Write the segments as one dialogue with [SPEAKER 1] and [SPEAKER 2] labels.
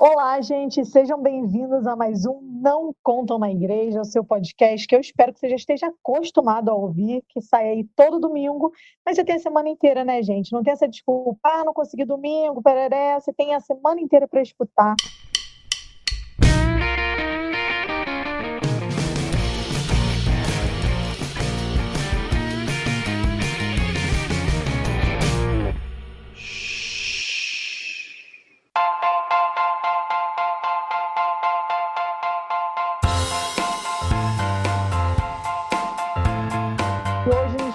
[SPEAKER 1] Olá, gente, sejam bem-vindos a mais um Não Contam na Igreja, o seu podcast, que eu espero que você já esteja acostumado a ouvir, que sai aí todo domingo, mas você tem a semana inteira, né, gente? Não tem essa desculpa, ah, não consegui domingo, pereré, você tem a semana inteira para escutar.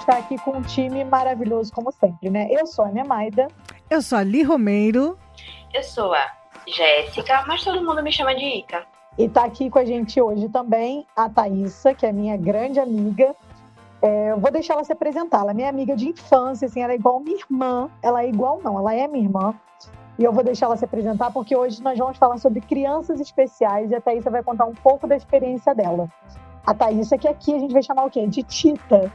[SPEAKER 1] Está aqui com um time maravilhoso, como sempre, né? Eu sou a Ana Maida.
[SPEAKER 2] Eu sou a Li Romeiro.
[SPEAKER 3] Eu sou a Jéssica, mas todo mundo me chama de Ica.
[SPEAKER 1] E tá aqui com a gente hoje também a Thaísa, que é minha grande amiga. É, eu vou deixar ela se apresentar. Ela é minha amiga de infância, assim, ela é igual minha irmã. Ela é igual, não, ela é minha irmã. E eu vou deixar ela se apresentar porque hoje nós vamos falar sobre crianças especiais e a Thaísa vai contar um pouco da experiência dela. A Thaísa, que aqui a gente vai chamar o quê? De Tita.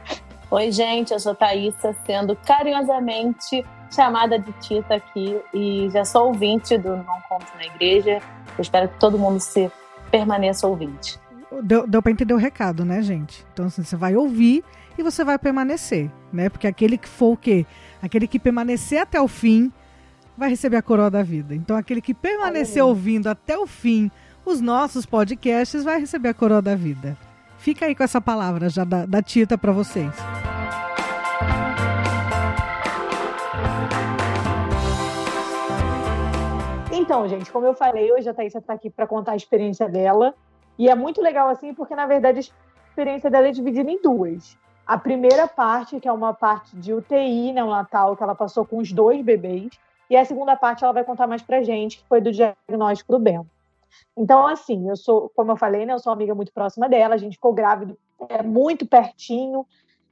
[SPEAKER 4] Oi, gente, eu sou Thaísa, sendo carinhosamente chamada de Tita aqui e já sou ouvinte do Não Conto na Igreja. Eu espero que todo mundo se permaneça ouvinte.
[SPEAKER 2] Deu, deu para entender o recado, né, gente? Então, assim, você vai ouvir e você vai permanecer, né? Porque aquele que for o quê? Aquele que permanecer até o fim vai receber a coroa da vida. Então, aquele que permanecer ouvindo até o fim os nossos podcasts vai receber a coroa da vida. Fica aí com essa palavra já da, da Tita para vocês.
[SPEAKER 1] Então, gente, como eu falei, hoje a Thaís está aqui para contar a experiência dela. E é muito legal assim, porque na verdade a experiência dela é dividida em duas. A primeira parte, que é uma parte de UTI neonatal, que ela passou com os dois bebês. E a segunda parte ela vai contar mais pra gente, que foi do diagnóstico do Bento. Então, assim, eu sou, como eu falei, né, eu sou amiga muito próxima dela, a gente ficou grávido é, muito pertinho.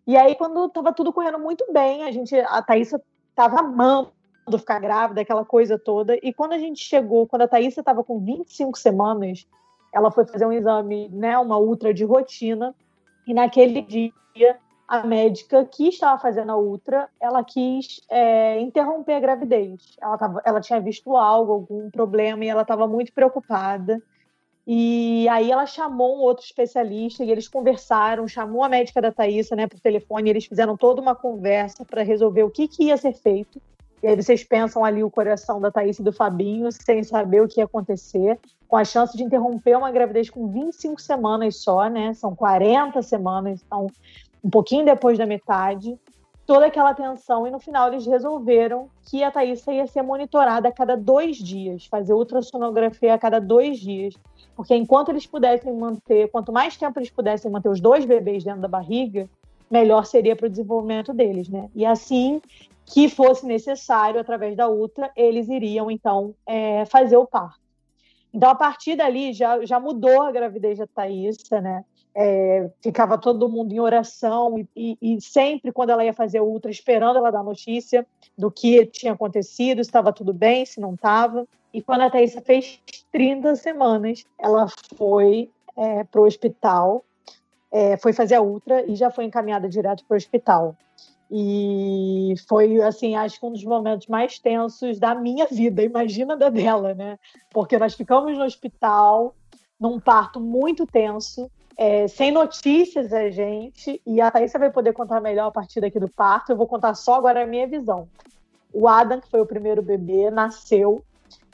[SPEAKER 1] E aí, quando estava tudo correndo muito bem, a gente, a Thaísa estava amando ficar grávida, aquela coisa toda. E quando a gente chegou, quando a Thaísa estava com 25 semanas, ela foi fazer um exame, né, uma ultra de rotina. E naquele dia, a médica que estava fazendo a ultra, ela quis é, interromper a gravidez. Ela, tava, ela tinha visto algo, algum problema, e ela estava muito preocupada. E aí ela chamou um outro especialista e eles conversaram, chamou a médica da Thaísa né, por telefone, eles fizeram toda uma conversa para resolver o que, que ia ser feito. E aí vocês pensam ali o coração da Thaís e do Fabinho, sem saber o que ia acontecer, com a chance de interromper uma gravidez com 25 semanas só, né? São 40 semanas, então um pouquinho depois da metade, toda aquela tensão, e no final eles resolveram que a Thaísa ia ser monitorada a cada dois dias, fazer ultrassonografia a cada dois dias, porque enquanto eles pudessem manter, quanto mais tempo eles pudessem manter os dois bebês dentro da barriga, melhor seria para o desenvolvimento deles, né? E assim que fosse necessário, através da ultra, eles iriam então é, fazer o parto. Então, a partir dali, já, já mudou a gravidez da Thaísa, né? É, ficava todo mundo em oração e, e, e, sempre quando ela ia fazer o ultra, esperando ela dar notícia do que tinha acontecido, estava tudo bem, se não estava. E quando a Thaisa fez 30 semanas, ela foi é, para o hospital, é, foi fazer a ultra e já foi encaminhada direto para o hospital. E foi, assim, acho que um dos momentos mais tensos da minha vida, imagina da dela, né? Porque nós ficamos no hospital, num parto muito tenso, é, sem notícias a gente, e a Thaisa vai poder contar melhor a partir daqui do parto. Eu vou contar só agora a minha visão. O Adam, que foi o primeiro bebê, nasceu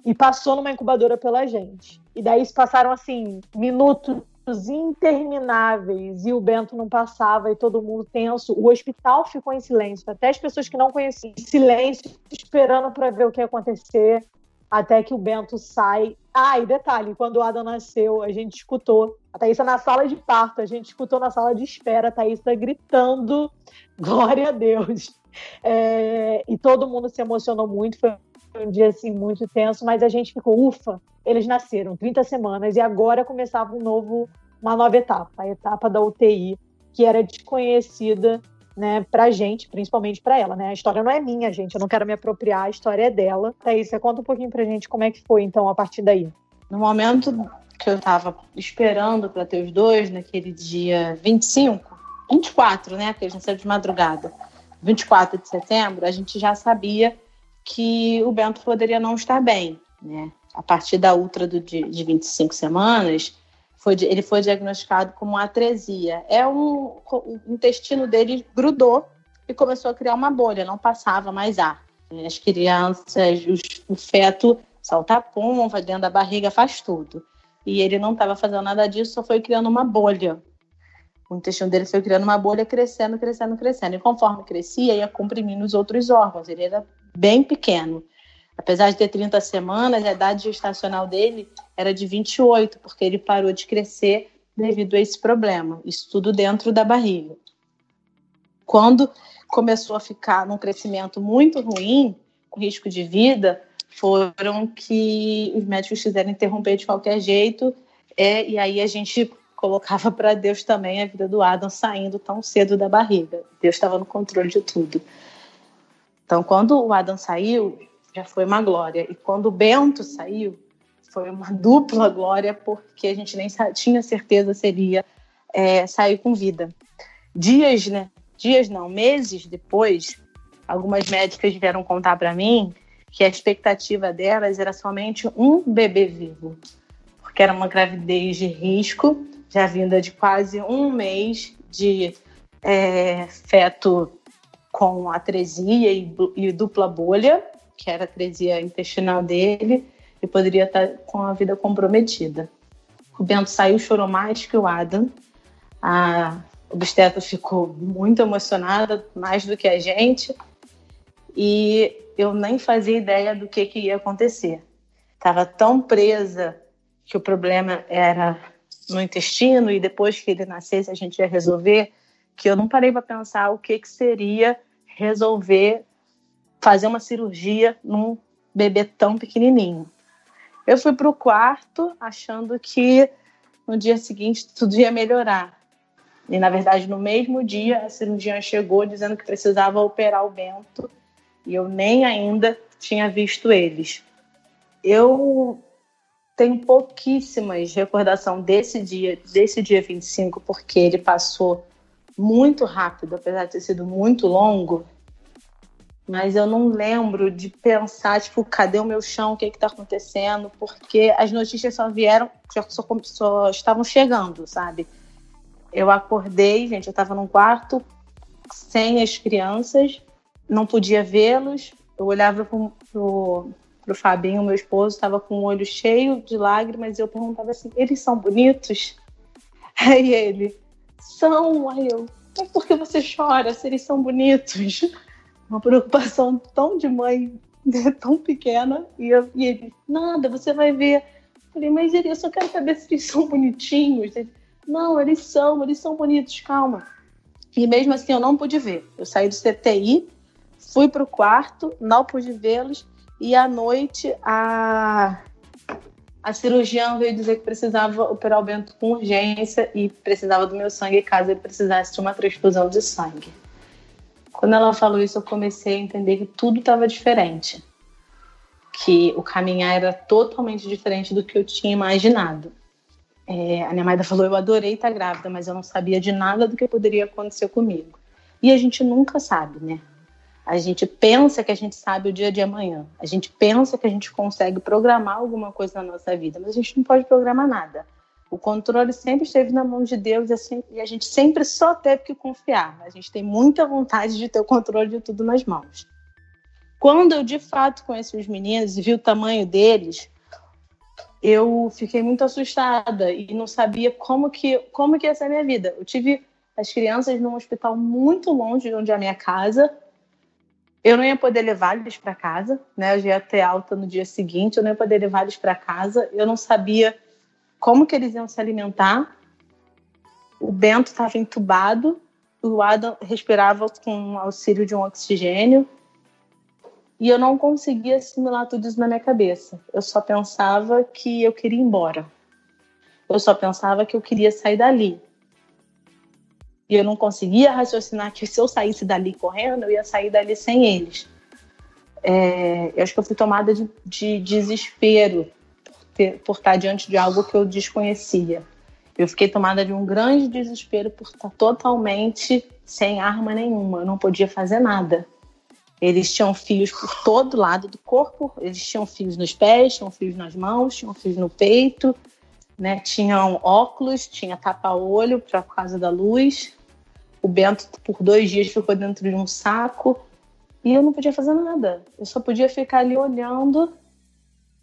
[SPEAKER 1] e passou numa incubadora pela gente. E daí se passaram assim minutos intermináveis e o Bento não passava e todo mundo tenso. O hospital ficou em silêncio, até as pessoas que não conheciam, silêncio, esperando para ver o que ia acontecer, até que o Bento sai ah, e detalhe, quando o Adam nasceu, a gente escutou a Thaísa na sala de parto, a gente escutou na sala de espera a Thaísa gritando glória a Deus. É, e todo mundo se emocionou muito, foi um dia assim muito tenso, mas a gente ficou, ufa, eles nasceram 30 semanas e agora começava um novo, uma nova etapa, a etapa da UTI, que era desconhecida né, pra gente, principalmente para ela, né? A história não é minha, gente, eu não quero me apropriar, a história é dela. Thaís, você conta um pouquinho pra gente como é que foi, então, a partir daí.
[SPEAKER 4] No momento que eu tava esperando para ter os dois, naquele dia 25, 24, né, que a gente saiu de madrugada, 24 de setembro, a gente já sabia que o Bento poderia não estar bem, né? a partir da ultra do, de, de 25 semanas, foi, ele foi diagnosticado como atresia. É um, o intestino dele grudou e começou a criar uma bolha, não passava mais ar. As crianças, os, o feto salta a pomba dentro da barriga, faz tudo. E ele não estava fazendo nada disso, só foi criando uma bolha. O intestino dele foi criando uma bolha, crescendo, crescendo, crescendo. E conforme crescia, ia comprimindo os outros órgãos. Ele era bem pequeno. Apesar de ter 30 semanas, a idade gestacional dele era de 28, porque ele parou de crescer devido a esse problema. Isso tudo dentro da barriga. Quando começou a ficar num crescimento muito ruim, com risco de vida, foram que os médicos quiseram interromper de qualquer jeito, é, e aí a gente colocava para Deus também a vida do Adam saindo tão cedo da barriga. Deus estava no controle de tudo. Então, quando o Adam saiu, já foi uma glória. E quando o Bento saiu, foi uma dupla glória, porque a gente nem tinha certeza se ele ia é, sair com vida. Dias, né? Dias não, meses depois, algumas médicas vieram contar para mim que a expectativa delas era somente um bebê vivo, porque era uma gravidez de risco, já vinda de quase um mês de é, feto com atresia e, e dupla bolha, que era atresia intestinal dele, e poderia estar com a vida comprometida. O Bento saiu, chorou mais que o Adam. A obstetra ficou muito emocionada, mais do que a gente, e eu nem fazia ideia do que, que ia acontecer. Estava tão presa que o problema era no intestino e depois que ele nascesse a gente ia resolver, que eu não parei para pensar o que, que seria resolver fazer uma cirurgia num bebê tão pequenininho. Eu fui para o quarto achando que no dia seguinte tudo ia melhorar. E na verdade, no mesmo dia, a cirurgiã chegou dizendo que precisava operar o Bento e eu nem ainda tinha visto eles. Eu tenho pouquíssimas recordação desse dia, desse dia 25, porque ele passou muito rápido, apesar de ter sido muito longo mas eu não lembro de pensar, tipo, cadê o meu chão, o que está acontecendo, porque as notícias só vieram, só, só, estavam chegando, sabe? Eu acordei, gente, eu estava num quarto sem as crianças, não podia vê-los, eu olhava pro, pro, pro Fabinho, meu esposo, estava com o olho cheio de lágrimas, e eu perguntava assim, eles são bonitos? Aí ele, são, aí eu, mas por que você chora se eles são bonitos? Uma preocupação tão de mãe, né, tão pequena, e, eu, e ele, nada, você vai ver. Eu falei, mas ele, eu só quero saber se eles são bonitinhos. Ele, não, eles são, eles são bonitos, calma. E mesmo assim eu não pude ver. Eu saí do CTI, fui para o quarto, não pude vê-los, e à noite a, a cirurgiã veio dizer que precisava operar o Bento com urgência e precisava do meu sangue caso ele precisasse de uma transfusão de sangue. Quando ela falou isso, eu comecei a entender que tudo estava diferente. Que o caminhar era totalmente diferente do que eu tinha imaginado. É, a minha mãe falou: Eu adorei estar grávida, mas eu não sabia de nada do que poderia acontecer comigo. E a gente nunca sabe, né? A gente pensa que a gente sabe o dia de amanhã. A gente pensa que a gente consegue programar alguma coisa na nossa vida, mas a gente não pode programar nada. O controle sempre esteve na mão de Deus e a gente sempre só teve que confiar. A gente tem muita vontade de ter o controle de tudo nas mãos. Quando eu de fato conheci os meninos e vi o tamanho deles, eu fiquei muito assustada e não sabia como que como que ia ser a minha vida. Eu tive as crianças num hospital muito longe de onde é a minha casa. Eu não ia poder levar eles para casa, né? Eu já ia ter alta no dia seguinte, eu não ia poder levar eles para casa. Eu não sabia como que eles iam se alimentar. O Bento estava entubado, o Adam respirava com auxílio de um oxigênio. E eu não conseguia assimilar tudo isso na minha cabeça. Eu só pensava que eu queria ir embora. Eu só pensava que eu queria sair dali. E eu não conseguia raciocinar que se eu saísse dali correndo, eu ia sair dali sem eles. É, eu acho que eu fui tomada de, de desespero por estar diante de algo que eu desconhecia. Eu fiquei tomada de um grande desespero por estar totalmente sem arma nenhuma. Eu não podia fazer nada. Eles tinham fios por todo lado do corpo, eles tinham fios nos pés, tinham fios nas mãos, tinham fios no peito, né? Tinham óculos, tinha tapa-olho por causa da luz. O Bento, por dois dias, ficou dentro de um saco e eu não podia fazer nada. Eu só podia ficar ali olhando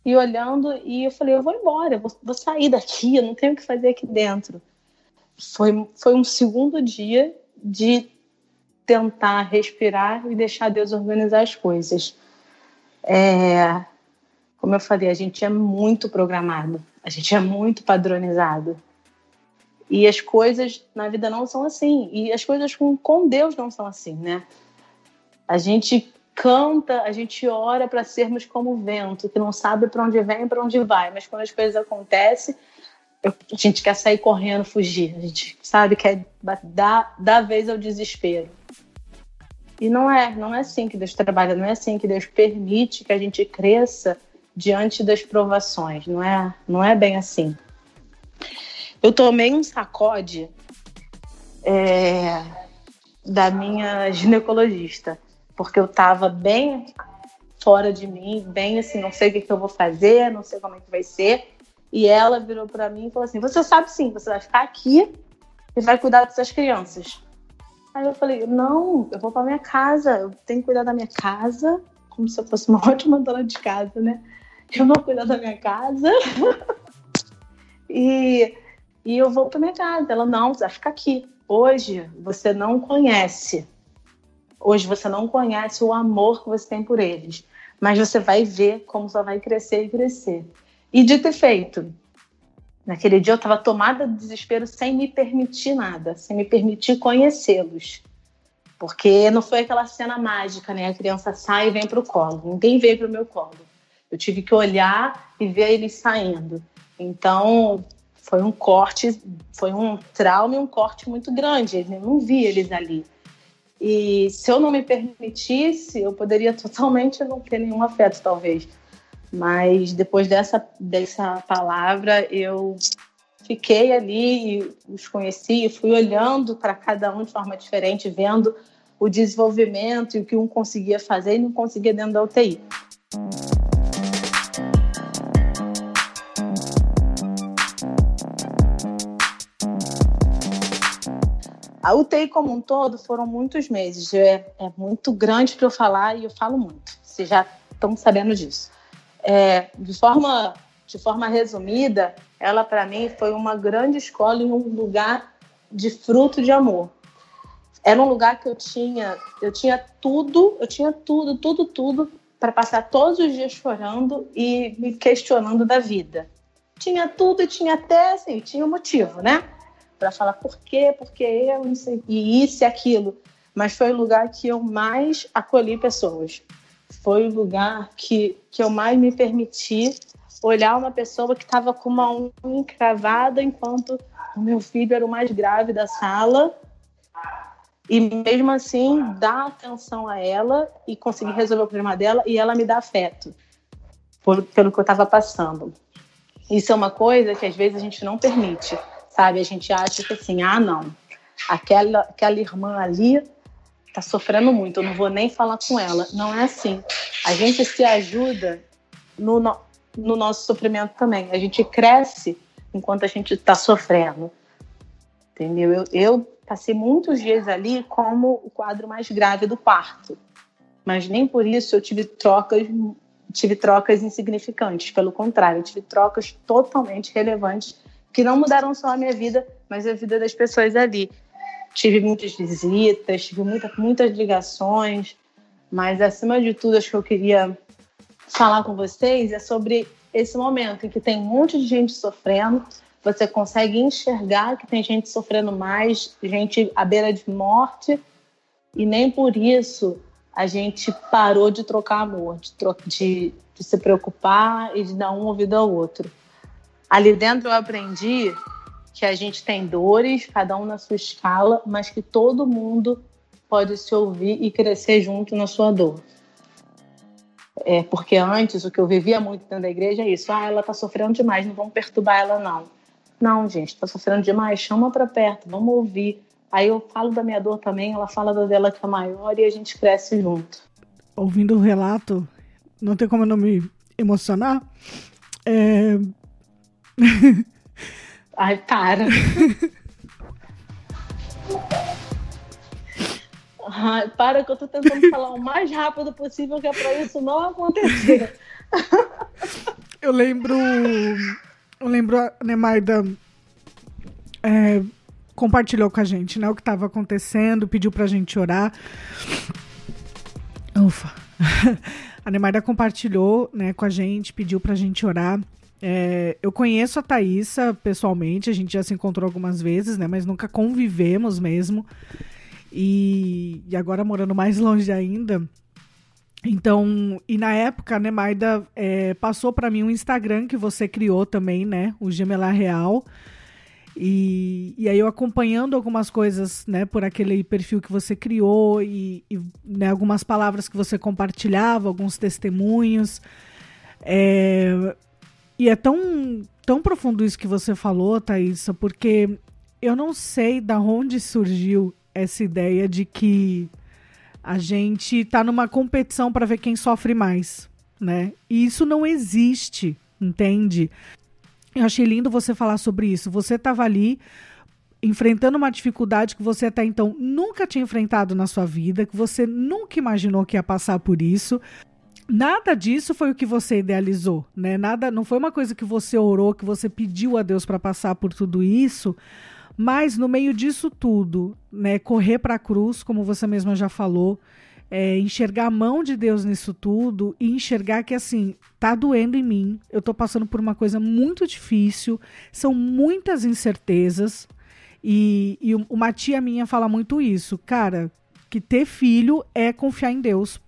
[SPEAKER 4] e olhando. E eu falei: eu vou embora, eu vou, vou sair daqui, eu não tenho o que fazer aqui dentro. Foi, foi um segundo dia de tentar respirar e deixar Deus organizar as coisas. É, como eu falei, a gente é muito programado, a gente é muito padronizado. E as coisas na vida não são assim. E as coisas com, com Deus não são assim, né? A gente canta, a gente ora para sermos como o vento, que não sabe para onde vem para onde vai, mas quando as coisas acontecem, a gente quer sair correndo, fugir. A gente sabe que é dar, dar vez ao desespero. E não é, não é assim que Deus trabalha, não é assim que Deus permite que a gente cresça diante das provações, não é, não é bem assim. Eu tomei um sacode é, da minha ginecologista, porque eu estava bem fora de mim, bem assim, não sei o que, que eu vou fazer, não sei como é que vai ser. E ela virou para mim e falou assim: Você sabe sim, você vai ficar aqui e vai cuidar dessas crianças. Aí eu falei: Não, eu vou para minha casa, eu tenho que cuidar da minha casa, como se eu fosse uma ótima dona de casa, né? Eu vou cuidar da minha casa e, e eu vou para minha casa. Ela: Não, você vai ficar aqui. Hoje você não conhece. Hoje você não conhece o amor que você tem por eles, mas você vai ver como só vai crescer e crescer. E dito e feito, naquele dia eu estava tomada de desespero sem me permitir nada, sem me permitir conhecê-los. Porque não foi aquela cena mágica, né? A criança sai e vem para o colo. Ninguém veio para o meu colo. Eu tive que olhar e ver eles saindo. Então, foi um corte, foi um trauma e um corte muito grande. Eu não vi eles ali. E se eu não me permitisse, eu poderia totalmente não ter nenhum afeto, talvez. Mas depois dessa, dessa palavra, eu fiquei ali os conheci, fui olhando para cada um de forma diferente, vendo o desenvolvimento e o que um conseguia fazer e não conseguia dentro da UTI. A UTI como um todo foram muitos meses. É, é muito grande para eu falar e eu falo muito. Vocês já estão sabendo disso. É, de, forma, de forma resumida, ela para mim foi uma grande escola em um lugar de fruto de amor. Era um lugar que eu tinha, eu tinha tudo, eu tinha tudo, tudo, tudo para passar todos os dias chorando e me questionando da vida. Tinha tudo e tinha até assim, tinha um motivo, né? Para falar por quê, porque eu, não sei, e isso e aquilo. Mas foi o lugar que eu mais acolhi pessoas foi o lugar que, que eu mais me permiti olhar uma pessoa que estava com uma unha encravada enquanto o meu filho era o mais grave da sala e mesmo assim dar atenção a ela e conseguir resolver o problema dela e ela me dá afeto por, pelo que eu estava passando. Isso é uma coisa que às vezes a gente não permite, sabe? A gente acha que assim, ah, não, aquela, aquela irmã ali tá sofrendo muito, eu não vou nem falar com ela. Não é assim. A gente se ajuda no, no, no nosso sofrimento também. A gente cresce enquanto a gente está sofrendo. Entendeu? Eu, eu passei muitos dias ali como o quadro mais grave do parto. Mas nem por isso eu tive trocas tive trocas insignificantes, pelo contrário, eu tive trocas totalmente relevantes que não mudaram só a minha vida, mas a vida das pessoas ali tive muitas visitas, tive muita, muitas ligações, mas acima de tudo, acho que eu queria falar com vocês é sobre esse momento em que tem um monte de gente sofrendo, você consegue enxergar que tem gente sofrendo mais, gente à beira de morte, e nem por isso a gente parou de trocar amor, de, de, de se preocupar e de dar um ouvido ao outro. Ali dentro eu aprendi que a gente tem dores, cada um na sua escala, mas que todo mundo pode se ouvir e crescer junto na sua dor. É, porque antes o que eu vivia muito dentro da igreja é isso: ah, ela está sofrendo demais, não vamos perturbar ela, não. Não, gente, está sofrendo demais, chama para perto, vamos ouvir. Aí eu falo da minha dor também, ela fala da dela que é maior e a gente cresce junto.
[SPEAKER 2] ouvindo o relato, não tem como eu não me emocionar. É...
[SPEAKER 4] Ai, para. Ai, para que eu tô tentando falar o mais rápido possível que é pra isso não acontecer.
[SPEAKER 2] eu lembro. Eu lembro a Nemaida é, compartilhou com a gente, né, o que estava acontecendo, pediu pra gente orar. Ufa. A Nemaida compartilhou, né, com a gente, pediu pra gente orar. É, eu conheço a Thaísa pessoalmente, a gente já se encontrou algumas vezes, né? Mas nunca convivemos mesmo. E, e agora morando mais longe ainda. Então, e na época, né, Maida é, passou para mim um Instagram que você criou também, né? O Gemelar Real. E, e aí eu acompanhando algumas coisas, né, por aquele perfil que você criou e, e né, algumas palavras que você compartilhava, alguns testemunhos. É, e é tão, tão profundo isso que você falou, Thaisa, porque eu não sei da onde surgiu essa ideia de que a gente está numa competição para ver quem sofre mais, né? E isso não existe, entende? Eu achei lindo você falar sobre isso. Você estava ali enfrentando uma dificuldade que você até então nunca tinha enfrentado na sua vida, que você nunca imaginou que ia passar por isso nada disso foi o que você idealizou, né? Nada, não foi uma coisa que você orou, que você pediu a Deus para passar por tudo isso, mas no meio disso tudo, né, correr para a cruz, como você mesma já falou, é, enxergar a mão de Deus nisso tudo e enxergar que assim, tá doendo em mim, eu tô passando por uma coisa muito difícil, são muitas incertezas. E, e uma tia minha fala muito isso, cara, que ter filho é confiar em Deus,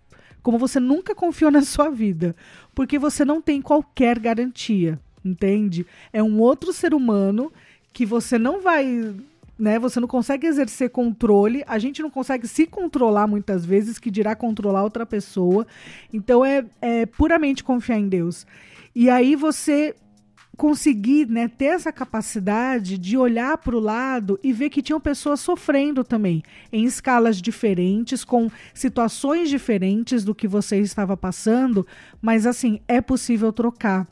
[SPEAKER 2] como você nunca confiou na sua vida, porque você não tem qualquer garantia, entende? É um outro ser humano que você não vai, né? Você não consegue exercer controle, a gente não consegue se controlar muitas vezes, que dirá controlar outra pessoa. Então é, é puramente confiar em Deus. E aí você conseguir né, ter essa capacidade de olhar para o lado e ver que tinham pessoas sofrendo também, em escalas diferentes, com situações diferentes do que você estava passando, mas assim, é possível trocar.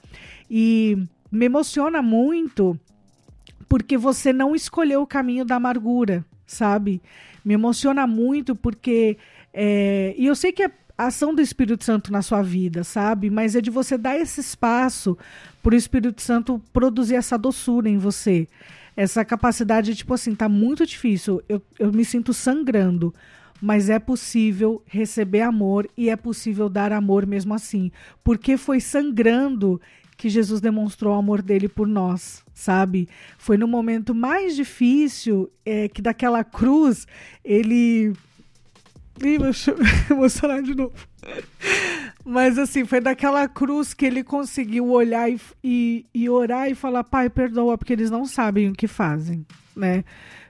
[SPEAKER 2] E me emociona muito porque você não escolheu o caminho da amargura, sabe? Me emociona muito porque. É, e eu sei que é ação do Espírito Santo na sua vida, sabe? Mas é de você dar esse espaço para o Espírito Santo produzir essa doçura em você. Essa capacidade, tipo assim, tá muito difícil. Eu, eu me sinto sangrando. Mas é possível receber amor e é possível dar amor mesmo assim. Porque foi sangrando que Jesus demonstrou o amor dele por nós, sabe? Foi no momento mais difícil é, que daquela cruz ele Ih, deixa eu emocionar de novo. Mas assim, foi daquela cruz que ele conseguiu olhar e, e, e, orar e falar, pai, perdoa, porque eles não sabem o que fazem, né?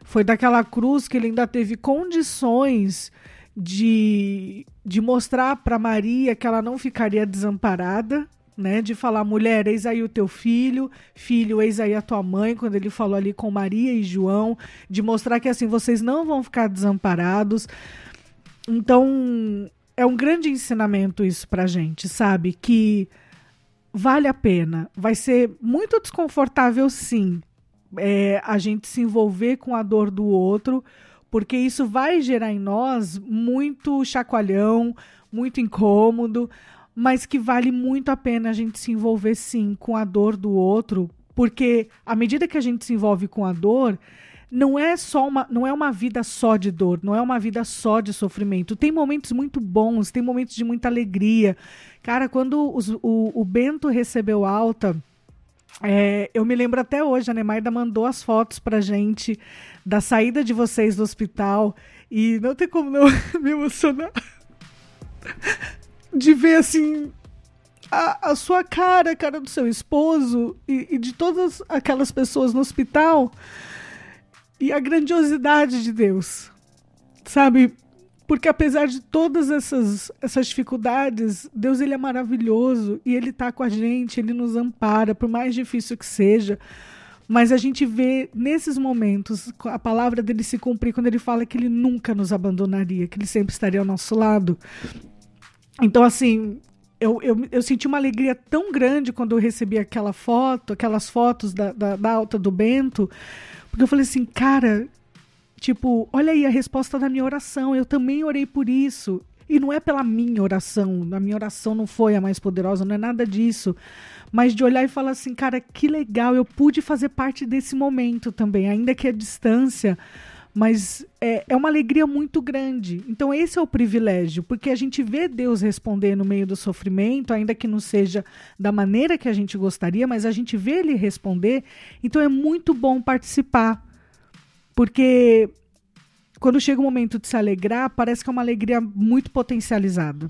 [SPEAKER 2] Foi daquela cruz que ele ainda teve condições de, de mostrar para Maria que ela não ficaria desamparada, né? De falar, mulher, eis aí o teu filho, filho, eis aí a tua mãe, quando ele falou ali com Maria e João, de mostrar que assim, vocês não vão ficar desamparados. Então, é um grande ensinamento isso pra gente, sabe? Que vale a pena. Vai ser muito desconfortável, sim, é, a gente se envolver com a dor do outro, porque isso vai gerar em nós muito chacoalhão, muito incômodo, mas que vale muito a pena a gente se envolver, sim, com a dor do outro, porque à medida que a gente se envolve com a dor, não é só uma, não é uma vida só de dor, não é uma vida só de sofrimento. Tem momentos muito bons, tem momentos de muita alegria. Cara, quando os, o, o Bento recebeu alta, é, eu me lembro até hoje, a Nemaida mandou as fotos pra gente da saída de vocês do hospital e não tem como não me emocionar de ver assim a, a sua cara, a cara do seu esposo e, e de todas aquelas pessoas no hospital e a grandiosidade de Deus, sabe? Porque apesar de todas essas, essas dificuldades, Deus ele é maravilhoso e ele está com a gente, ele nos ampara, por mais difícil que seja. Mas a gente vê nesses momentos a palavra dele se cumprir quando ele fala que ele nunca nos abandonaria, que ele sempre estaria ao nosso lado. Então, assim, eu, eu, eu, senti uma alegria tão grande quando eu recebi aquela foto, aquelas fotos da, da, da, alta do Bento, porque eu falei assim, cara, tipo, olha aí a resposta da minha oração, eu também orei por isso. E não é pela minha oração, a minha oração não foi a mais poderosa, não é nada disso. Mas de olhar e falar assim, cara, que legal, eu pude fazer parte desse momento também, ainda que a distância, mas é, é uma alegria muito grande. Então, esse é o privilégio, porque a gente vê Deus responder no meio do sofrimento, ainda que não seja da maneira que a gente gostaria, mas a gente vê Ele responder. Então, é muito bom participar, porque quando chega o momento de se alegrar, parece que é uma alegria muito potencializada.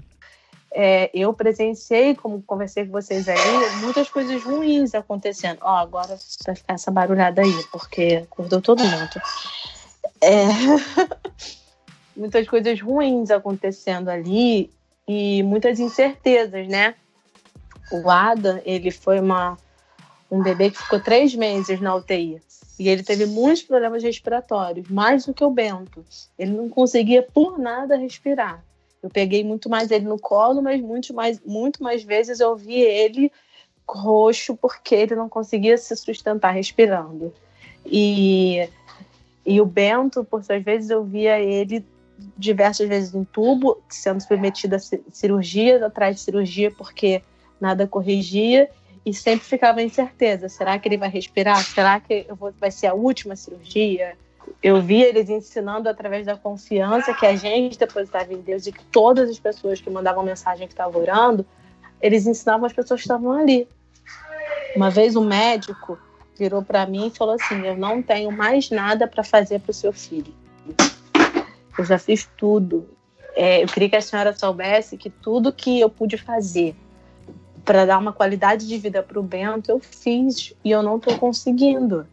[SPEAKER 4] É, eu presenciei, como conversei com vocês aí, muitas coisas ruins acontecendo. Ó, agora ficar essa barulhada aí, porque acordou todo mundo. É... muitas coisas ruins acontecendo ali e muitas incertezas, né? O Adam, ele foi uma, um bebê que ficou três meses na UTI. E ele teve muitos problemas respiratórios, mais do que o Bento. Ele não conseguia por nada respirar. Eu peguei muito mais ele no colo, mas muito mais, muito mais vezes eu vi ele roxo porque ele não conseguia se sustentar respirando. E, e o Bento, por suas vezes, eu via ele diversas vezes em tubo, sendo submetido a cirurgias atrás de cirurgia porque nada corrigia e sempre ficava incerteza: será que ele vai respirar? Será que vou, vai ser a última cirurgia? Eu vi eles ensinando através da confiança que a gente depositava em Deus e que todas as pessoas que mandavam mensagem que estavam orando, eles ensinavam as pessoas que estavam ali. Uma vez um médico virou para mim e falou assim: Eu não tenho mais nada para fazer para o seu filho. Eu já fiz tudo. É, eu queria que a senhora soubesse que tudo que eu pude fazer para dar uma qualidade de vida para o Bento, eu fiz e eu não estou conseguindo,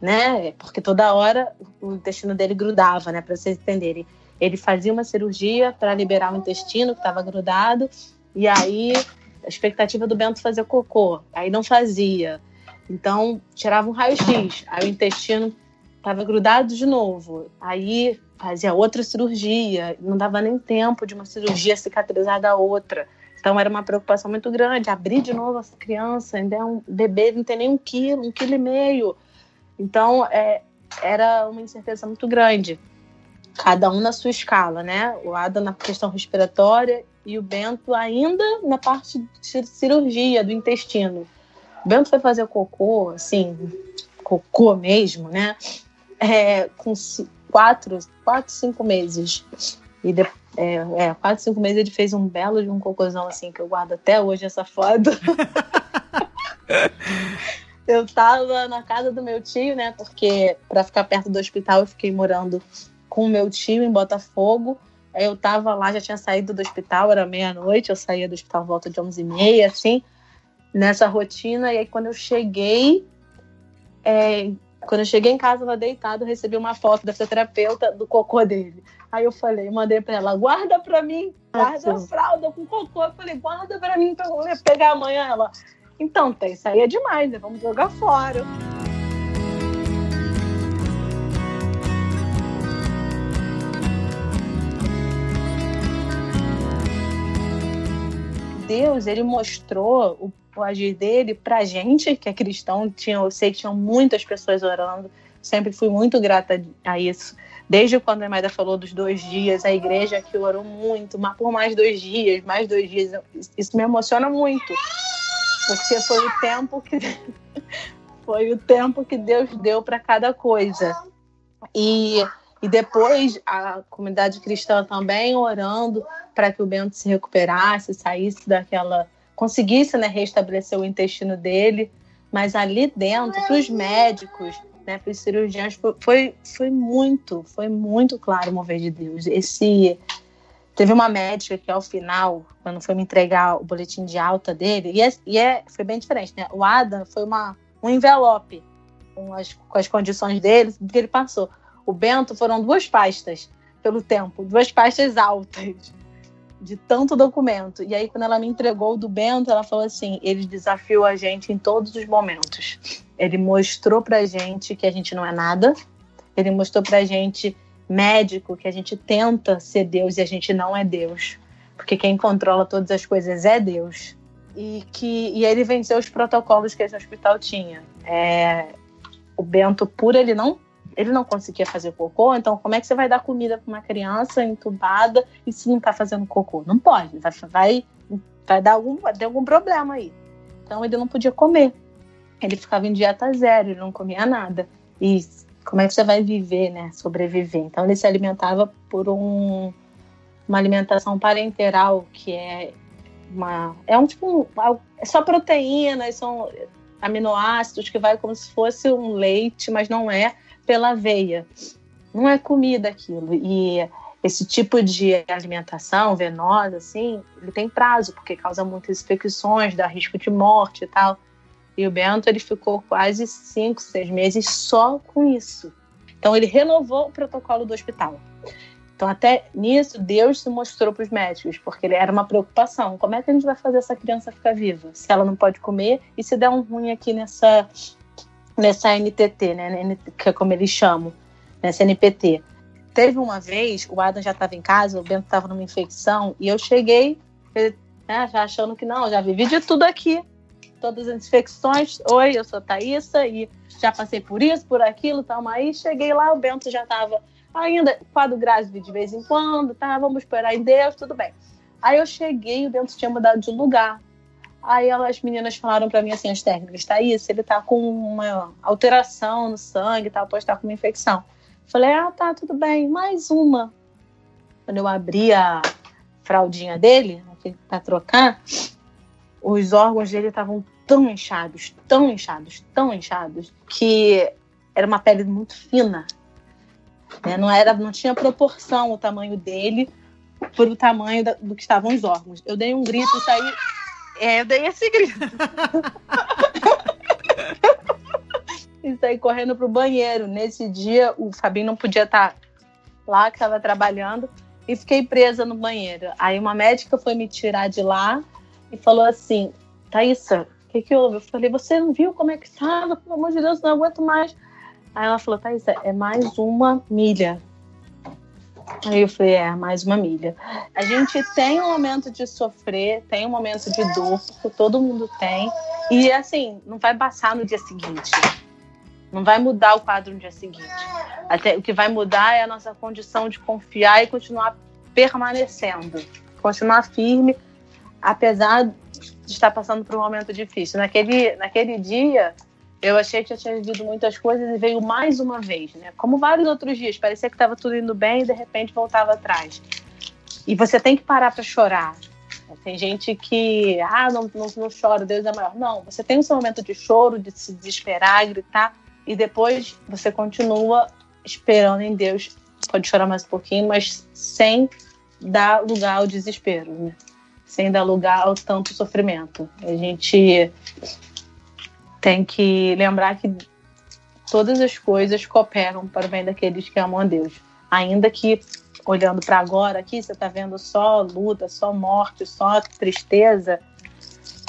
[SPEAKER 4] né? Porque toda hora o intestino dele grudava, né? Para vocês entenderem, ele fazia uma cirurgia para liberar o intestino que estava grudado e aí a expectativa do Bento fazer cocô, aí não fazia. Então tirava um raio-x, aí o intestino estava grudado de novo, aí fazia outra cirurgia, não dava nem tempo de uma cirurgia cicatrizar da outra. Então era uma preocupação muito grande, abrir de novo essa criança, ainda é um bebê, não tem nem um quilo, um quilo e meio. Então é, era uma incerteza muito grande. Cada um na sua escala, né? O Ada na questão respiratória e o Bento ainda na parte de cirurgia do intestino. O Bento foi fazer cocô, assim, cocô mesmo, né? É, com quatro, quatro, cinco meses. E depois é, é, quatro, cinco meses ele fez um belo de um cocôzão assim, que eu guardo até hoje essa foto. eu tava na casa do meu tio, né? Porque para ficar perto do hospital eu fiquei morando com o meu tio em Botafogo. Eu tava lá, já tinha saído do hospital, era meia-noite, eu saía do hospital volta de 11 e meia, assim, nessa rotina. E aí quando eu cheguei, é, quando eu cheguei em casa, ela deitado, eu recebi uma foto da fisioterapeuta do cocô dele. Aí eu falei, mandei pra ela, guarda pra mim, guarda a fralda com cocô. Eu falei, guarda pra mim pra eu pegar amanhã. Ela, então, tem, isso aí é demais, né? vamos jogar fora. Deus, ele mostrou o, o agir dele pra gente, que é cristão. Tinha, eu sei que tinham muitas pessoas orando, sempre fui muito grata a isso. Desde quando a Maida falou dos dois dias, a igreja que orou muito, mas por mais dois dias, mais dois dias, isso me emociona muito. Porque foi o tempo que foi o tempo que Deus deu para cada coisa. E, e depois a comunidade cristã também orando para que o Bento se recuperasse, saísse daquela. conseguisse né, restabelecer o intestino dele. Mas ali dentro, para os médicos, né, para os cirurgiões, foi, foi muito, foi muito claro o mover de Deus. Esse teve uma médica que ao final, quando foi me entregar o boletim de alta dele, e, é, e é, foi bem diferente, né? O Adam foi uma, um envelope com as, com as condições dele, que ele passou. O Bento foram duas pastas pelo tempo, duas pastas altas de tanto documento. E aí, quando ela me entregou o do Bento, ela falou assim: ele desafiou a gente em todos os momentos. Ele mostrou pra gente que a gente não é nada. Ele mostrou pra gente, médico, que a gente tenta ser Deus e a gente não é Deus. porque quem controla todas as coisas é Deus. E que e ele venceu os protocolos que esse hospital tinha. É, o Bento, por ele não ele não conseguia fazer cocô, então como é que você vai dar comida para uma criança entubada e se não está fazendo cocô? Não pode, vai, vai, vai dar algum, vai algum problema aí. Então ele não podia comer. Ele ficava em dieta zero, ele não comia nada. E como é que você vai viver, né? Sobreviver. Então ele se alimentava por um, uma alimentação parenteral, que é uma. É um tipo. É só proteínas, são aminoácidos que vai como se fosse um leite, mas não é pela veia. Não é comida aquilo. E esse tipo de alimentação venosa, assim, ele tem prazo, porque causa muitas infecções, dá risco de morte e tal. E o Bento, ele ficou quase cinco, seis meses só com isso. Então, ele renovou o protocolo do hospital. Então, até nisso, Deus se mostrou para os médicos, porque era uma preocupação. Como é que a gente vai fazer essa criança ficar viva? Se ela não pode comer e se der um ruim aqui nessa nessa NTT, né, que é como eles chamam, nessa NPT. Teve uma vez, o Adam já estava em casa, o Bento estava numa infecção, e eu cheguei, né, já achando que não, já vivi de tudo aqui. Todas as infecções. Oi, eu sou Thaísa e já passei por isso, por aquilo, tal. Aí cheguei lá, o Bento já estava ainda quadro grávido de vez em quando, tá? Vamos esperar em Deus, tudo bem. Aí eu cheguei, o Bento tinha mudado de lugar. Aí as meninas falaram para mim assim, as técnicas, tá isso, ele tá com uma alteração no sangue, tal, pode estar com uma infecção. Falei, ah, tá, tudo bem, mais uma. Quando eu abri a fraldinha dele, né, para trocar, os órgãos dele estavam tão inchados, tão inchados, tão inchados, que era uma pele muito fina. Né? Não, era, não tinha proporção o tamanho dele para o tamanho da, do que estavam os órgãos. Eu dei um grito e saí é, eu dei esse grito. e saí correndo pro banheiro. Nesse dia, o Fabinho não podia estar lá, que estava trabalhando, e fiquei presa no banheiro. Aí uma médica foi me tirar de lá e falou assim: Thaísa, o que, que houve? Eu falei: Você não viu como é que estava? Pelo amor de Deus, não aguento mais. Aí ela falou: Thaísa, é mais uma milha. Aí eu falei, é, mais uma milha. A gente tem um momento de sofrer, tem um momento de dor, porque todo mundo tem. E assim, não vai passar no dia seguinte. Não vai mudar o quadro no dia seguinte. Até, o que vai mudar é a nossa condição de confiar e continuar permanecendo. Continuar firme, apesar de estar passando por um momento difícil. Naquele, naquele dia, eu achei que já tinha vivido muitas coisas e veio mais uma vez, né? Como vários outros dias, parecia que estava tudo indo bem e de repente voltava atrás. E você tem que parar para chorar. Tem gente que, ah, não, não, não chora, Deus é maior. Não, você tem o seu momento de choro, de se desesperar, gritar, e depois você continua esperando em Deus. Pode chorar mais um pouquinho, mas sem dar lugar ao desespero, né? Sem dar lugar ao tanto sofrimento. A gente tem que lembrar que todas as coisas cooperam para o bem daqueles que amam a Deus. Ainda que, olhando para agora aqui, você está vendo só luta, só morte, só tristeza,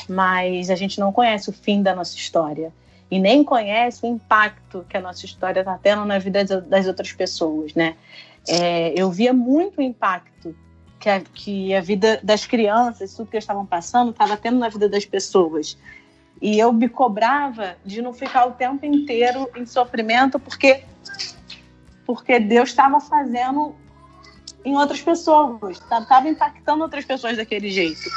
[SPEAKER 4] mas a gente não conhece o fim da nossa história. E nem conhece o impacto que a nossa história está tendo na vida das outras pessoas, né? É, eu via muito impacto que a, que a vida das crianças, tudo que estavam passando, estava tendo na vida das pessoas. E eu me cobrava de não ficar o tempo inteiro em sofrimento, porque, porque Deus estava fazendo em outras pessoas, estava tá, impactando outras pessoas daquele jeito.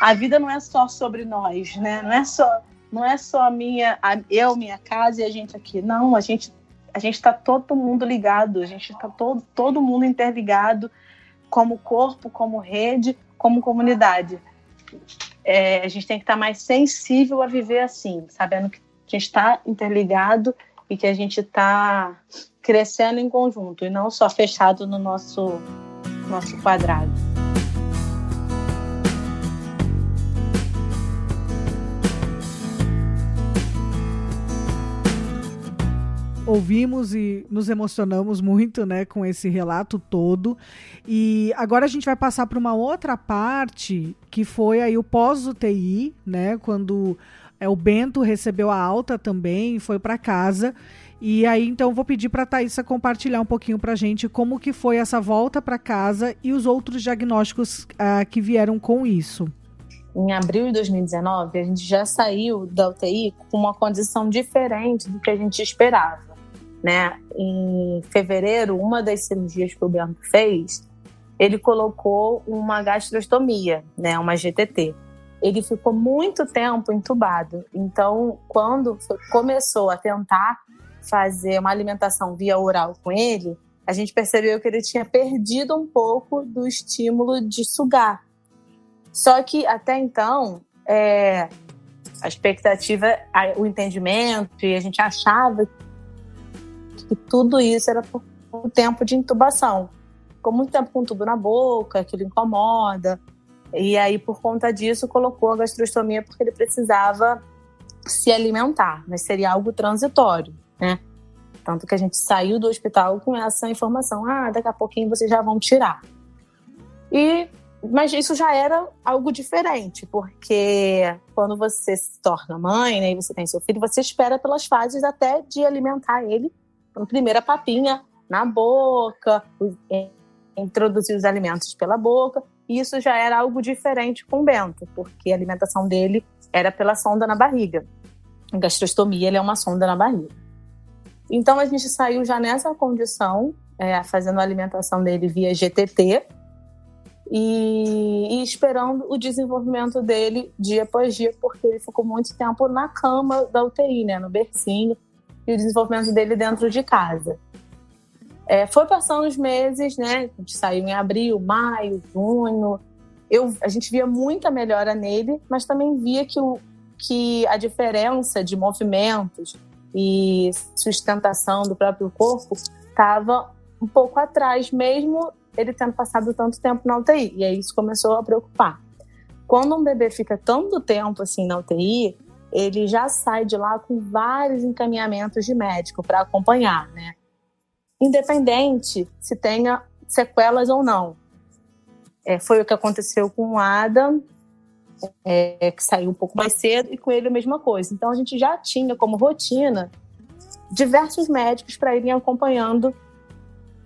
[SPEAKER 4] A vida não é só sobre nós, né? Não é só, não é só minha, a, eu, minha casa e a gente aqui. Não, a gente a gente está todo mundo ligado, a gente está todo, todo mundo interligado como corpo, como rede, como comunidade é, a gente tem que estar mais sensível a viver assim, sabendo que a gente está interligado e que a gente está crescendo em conjunto e não só fechado no nosso, nosso quadrado.
[SPEAKER 2] Ouvimos e nos emocionamos muito, né, com esse relato todo. E agora a gente vai passar para uma outra parte que foi aí o pós-UTI, né, quando É, o Bento recebeu a alta também, foi para casa. E aí, então, vou pedir para a Thaisa compartilhar um pouquinho para a gente como que foi essa volta para casa e os outros diagnósticos uh, que vieram com isso.
[SPEAKER 4] Em abril de 2019, a gente já saiu da UTI com uma condição diferente do que a gente esperava. Né? Em fevereiro, uma das cirurgias que o Bento fez, ele colocou uma gastrostomia, né? uma GTT ele ficou muito tempo entubado. Então, quando começou a tentar fazer uma alimentação via oral com ele, a gente percebeu que ele tinha perdido um pouco do estímulo de sugar. Só que até então, é, a expectativa, o entendimento, e a gente achava que tudo isso era por um tempo de intubação. Ficou muito tempo com tubo na boca, aquilo incomoda. E aí, por conta disso, colocou a gastrostomia porque ele precisava se alimentar, mas seria algo transitório né? Tanto que a gente saiu do hospital com essa informação: ah, daqui a pouquinho vocês já vão tirar. E mas isso já era algo diferente, porque quando você se torna mãe, né, e você tem seu filho, você espera pelas fases até de alimentar ele, primeira papinha na boca, introduzir os alimentos pela boca. E isso já era algo diferente com o Bento, porque a alimentação dele era pela sonda na barriga. A gastrostomia ele é uma sonda na barriga. Então a gente saiu já nessa condição, é, fazendo a alimentação dele via GTT e, e, esperando o desenvolvimento dele dia após dia, porque ele ficou muito tempo na cama da UTI, né, no bercinho, e o desenvolvimento dele dentro de casa. É, foi passando os meses, né? A gente saiu em abril, maio, junho. Eu, a gente via muita melhora nele, mas também via que, o, que a diferença de movimentos, e sustentação do próprio corpo estava um pouco atrás, mesmo ele tendo passado tanto tempo na UTI. E aí isso começou a preocupar. Quando um bebê fica tanto tempo assim na UTI, ele já sai de lá com vários encaminhamentos de médico para acompanhar, né? Independente se tenha sequelas ou não. É, foi o que aconteceu com o Adam, é, que saiu um pouco mais cedo, e com ele a mesma coisa. Então a gente já tinha como rotina diversos médicos para irem acompanhando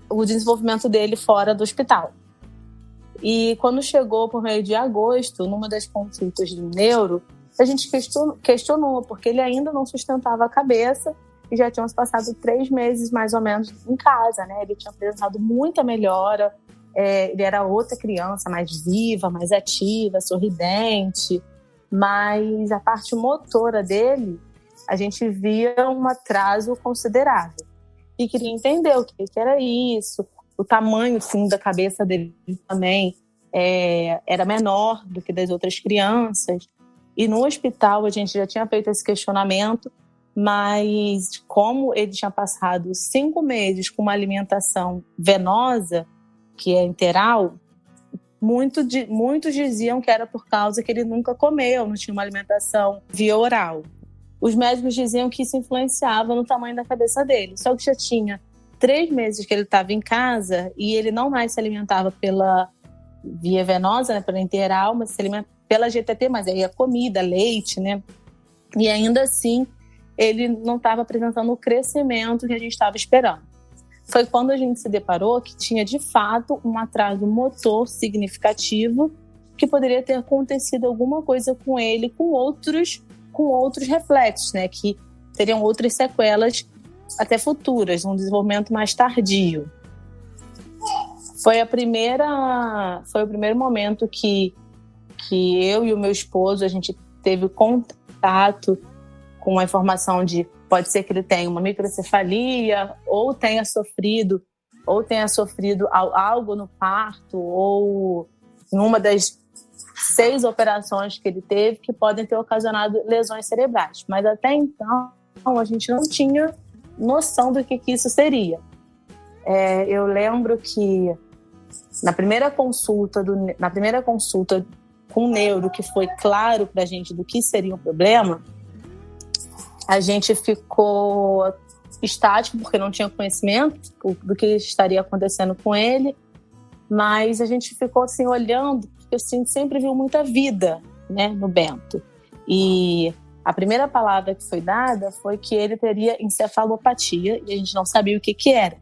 [SPEAKER 4] o desenvolvimento dele fora do hospital. E quando chegou por meio de agosto, numa das consultas do neuro, a gente questionou, porque ele ainda não sustentava a cabeça e já tínhamos passado três meses mais ou menos em casa, né? Ele tinha apresentado muita melhora, é, ele era outra criança, mais viva, mais ativa, sorridente, mas a parte motora dele, a gente via um atraso considerável. E queria entender o que, que era isso, o tamanho sim, da cabeça dele também é, era menor do que das outras crianças. E no hospital a gente já tinha feito esse questionamento, mas como ele tinha passado cinco meses com uma alimentação venosa, que é interal, muito de, muitos diziam que era por causa que ele nunca comeu, não tinha uma alimentação via oral. Os médicos diziam que isso influenciava no tamanho da cabeça dele. Só que já tinha três meses que ele estava em casa e ele não mais se alimentava pela via venosa, né, pela interal, mas se alimentava pela GTT, mas aí a comida, leite, né? E ainda assim, ele não estava apresentando o crescimento que a gente estava esperando foi quando a gente se deparou que tinha de fato um atraso motor significativo que poderia ter acontecido alguma coisa com ele com outros com outros reflexos, né, que teriam outras sequelas até futuras, um desenvolvimento mais tardio. Foi a primeira foi o primeiro momento que que eu e o meu esposo a gente teve contato com a informação de Pode ser que ele tenha uma microcefalia ou tenha sofrido ou tenha sofrido algo no parto ou em uma das seis operações que ele teve que podem ter ocasionado lesões cerebrais. Mas até então a gente não tinha noção do que, que isso seria. É, eu lembro que na primeira consulta do, na primeira consulta com o neuro que foi claro para a gente do que seria o problema a gente ficou estático porque não tinha conhecimento do que estaria acontecendo com ele, mas a gente ficou assim olhando porque assim sempre viu muita vida, né, no Bento. E A primeira palavra que foi dada foi que ele teria encefalopatia e a gente não sabia o que, que era.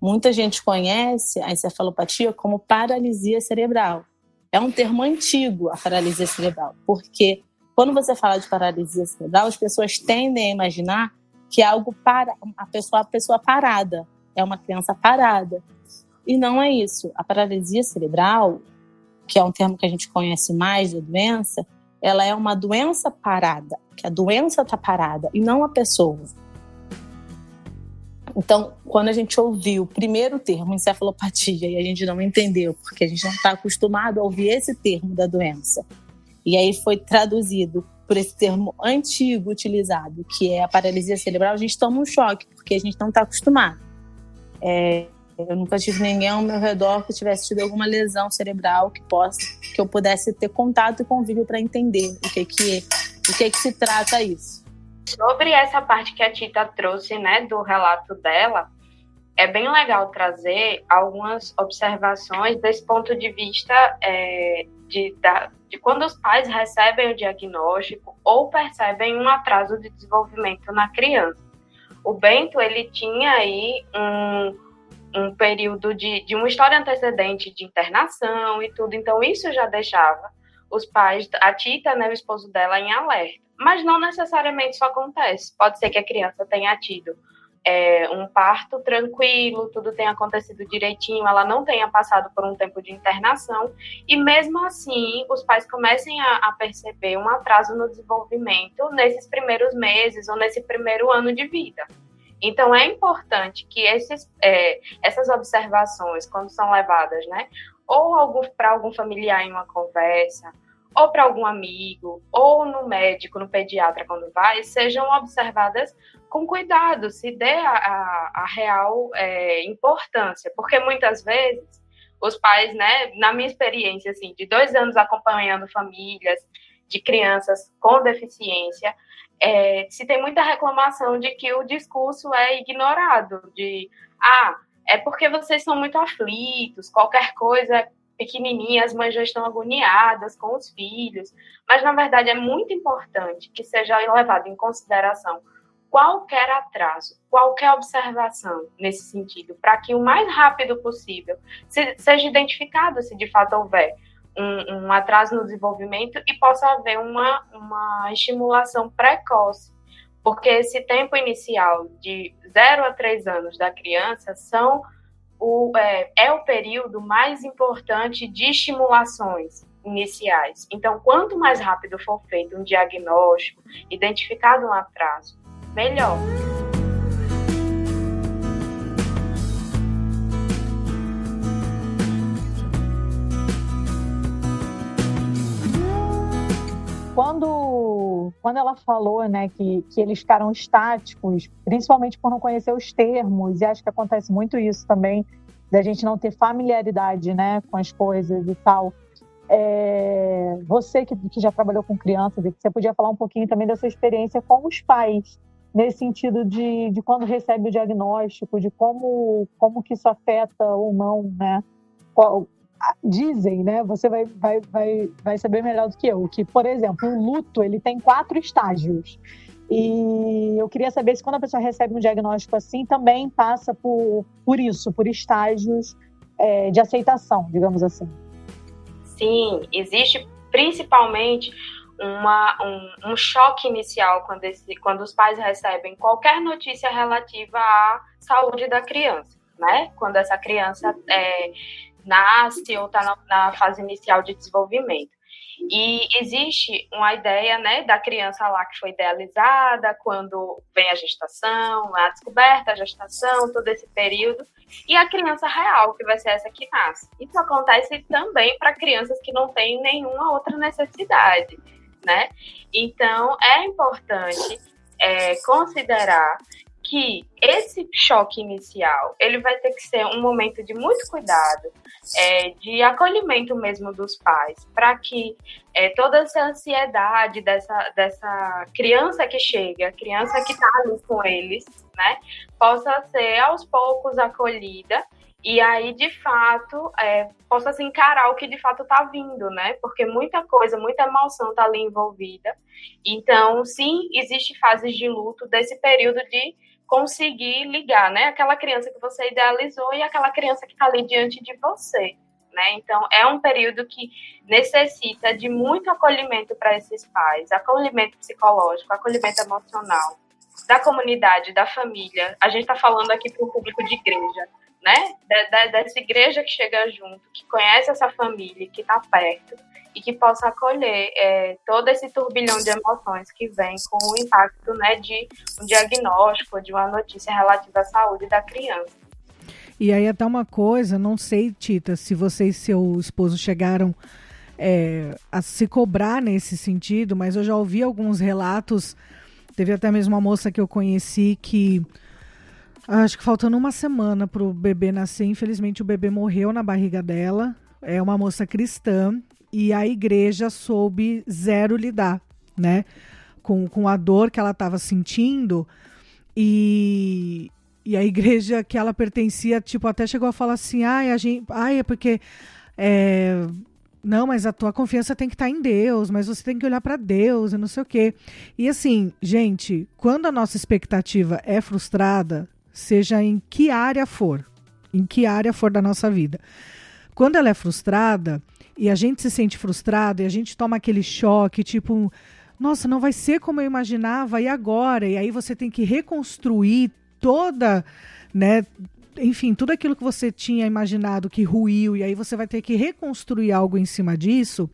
[SPEAKER 4] Muita gente conhece a encefalopatia como paralisia cerebral. É um termo antigo, a paralisia cerebral, porque quando você fala de paralisia cerebral, as pessoas tendem a imaginar que é algo para a pessoa, a pessoa parada, é uma criança parada. E não é isso. A paralisia cerebral, que é um termo que a gente conhece mais da doença, ela é uma doença parada, que a doença está parada e não a pessoa. Então, quando a gente ouviu o primeiro termo, encefalopatia, e a gente não entendeu, porque a gente não está acostumado a ouvir esse termo da doença, e aí foi traduzido por esse termo antigo utilizado, que é a paralisia cerebral, a gente toma um choque, porque a gente não está acostumado. É, eu nunca tive ninguém ao meu redor que tivesse tido alguma lesão cerebral que possa, que eu pudesse ter contato e convívio para entender o que que o que que se trata isso.
[SPEAKER 3] Sobre essa parte que a Tita trouxe, né, do relato dela, é bem legal trazer algumas observações desse ponto de vista é, de, da, de quando os pais recebem o diagnóstico ou percebem um atraso de desenvolvimento na criança. O Bento, ele tinha aí um, um período de, de uma história antecedente de internação e tudo, então isso já deixava os pais, a Tita, né, o esposo dela, em alerta. Mas não necessariamente isso acontece. Pode ser que a criança tenha tido é, um parto tranquilo, tudo tenha acontecido direitinho, ela não tenha passado por um tempo de internação, e mesmo assim os pais comecem a, a perceber um atraso no desenvolvimento nesses primeiros meses ou nesse primeiro ano de vida. Então é importante que esses, é, essas observações, quando são levadas, né, ou para algum familiar em uma conversa, ou para algum amigo, ou no médico, no pediatra, quando vai, sejam observadas com cuidado, se dê a, a, a real é, importância, porque muitas vezes os pais, né, na minha experiência, assim, de dois anos acompanhando famílias de crianças com deficiência, é, se tem muita reclamação de que o discurso é ignorado, de, ah, é porque vocês são muito aflitos, qualquer coisa pequenininha, as mães já estão agoniadas com os filhos, mas na verdade é muito importante que seja levado em consideração qualquer atraso, qualquer observação nesse sentido, para que o mais rápido possível seja identificado se de fato houver um, um, atraso no desenvolvimento e possa haver uma, uma estimulação precoce. Porque esse tempo inicial de 0 a 3 anos da criança são o, é, é o período mais importante de estimulações iniciais. Então, quanto mais rápido for feito um diagnóstico, identificado um atraso, melhor.
[SPEAKER 1] Quando, quando ela falou né, que, que eles ficaram estáticos, principalmente por não conhecer os termos, e acho que acontece muito isso também, da gente não ter familiaridade né, com as coisas e tal. É, você que, que, já trabalhou com crianças, você podia falar um pouquinho também da sua experiência com os pais, nesse sentido de, de quando recebe o diagnóstico, de como, como que isso afeta ou não, né? Qual, dizem, né? Você vai, vai, vai, vai saber melhor do que eu, que, por exemplo, o luto ele tem quatro estágios. E eu queria saber se quando a pessoa recebe um diagnóstico assim, também passa por, por isso, por estágios é, de aceitação, digamos assim.
[SPEAKER 3] Sim, existe principalmente uma, um, um, choque inicial quando, esse, quando os pais recebem qualquer notícia relativa à saúde da criança, né? Quando essa criança é, nasce ou está na, na, fase inicial de desenvolvimento. E existe uma ideia, né, da criança lá que foi idealizada quando vem a gestação, a descoberta, a gestação, todo esse período, e a criança real, que vai ser essa que nasce. Isso acontece também para crianças que não têm nenhuma outra necessidade né? Então, é importante é, considerar que esse choque inicial, ele vai ter que ser um momento de muito cuidado, é, de acolhimento mesmo dos pais, para que é, toda essa ansiedade dessa, dessa criança que chega, criança que está ali com eles, né, possa ser aos poucos acolhida e aí, de fato, é, possa se encarar o que de fato está vindo, né? Porque muita coisa, muita emoção está ali envolvida. Então, sim, existe fases de luto desse período de conseguir ligar, né? Aquela criança que você idealizou e aquela criança que está ali diante de você. Né? Então, é um período que necessita de muito acolhimento para esses pais, acolhimento psicológico, acolhimento emocional, da comunidade, da família. A gente está falando aqui para o público de igreja, né? dessa igreja que chega junto, que conhece essa família, que está perto e que possa acolher é, todo esse turbilhão de emoções que vem com o impacto né, de um diagnóstico, de uma notícia relativa à saúde da criança.
[SPEAKER 2] E aí até uma coisa, não sei, Tita, se você e seu esposo chegaram é, a se cobrar nesse sentido, mas eu já ouvi alguns relatos. Teve até mesmo uma moça que eu conheci que Acho que faltando uma semana para o bebê nascer, infelizmente o bebê morreu na barriga dela. É uma moça cristã e a igreja soube zero lidar, né? Com, com a dor que ela estava sentindo. E, e a igreja que ela pertencia, tipo, até chegou a falar assim: ai, a gente, ai é porque. É, não, mas a tua confiança tem que estar tá em Deus, mas você tem que olhar para Deus e não sei o quê. E assim, gente, quando a nossa expectativa é frustrada, seja em que área for, em que área for da nossa vida. Quando ela é frustrada e a gente se sente frustrado e a gente toma aquele choque, tipo, nossa, não vai ser como eu imaginava e agora? E aí você tem que reconstruir toda, né, enfim, tudo aquilo que você tinha imaginado que ruiu e aí você vai ter que reconstruir algo em cima disso.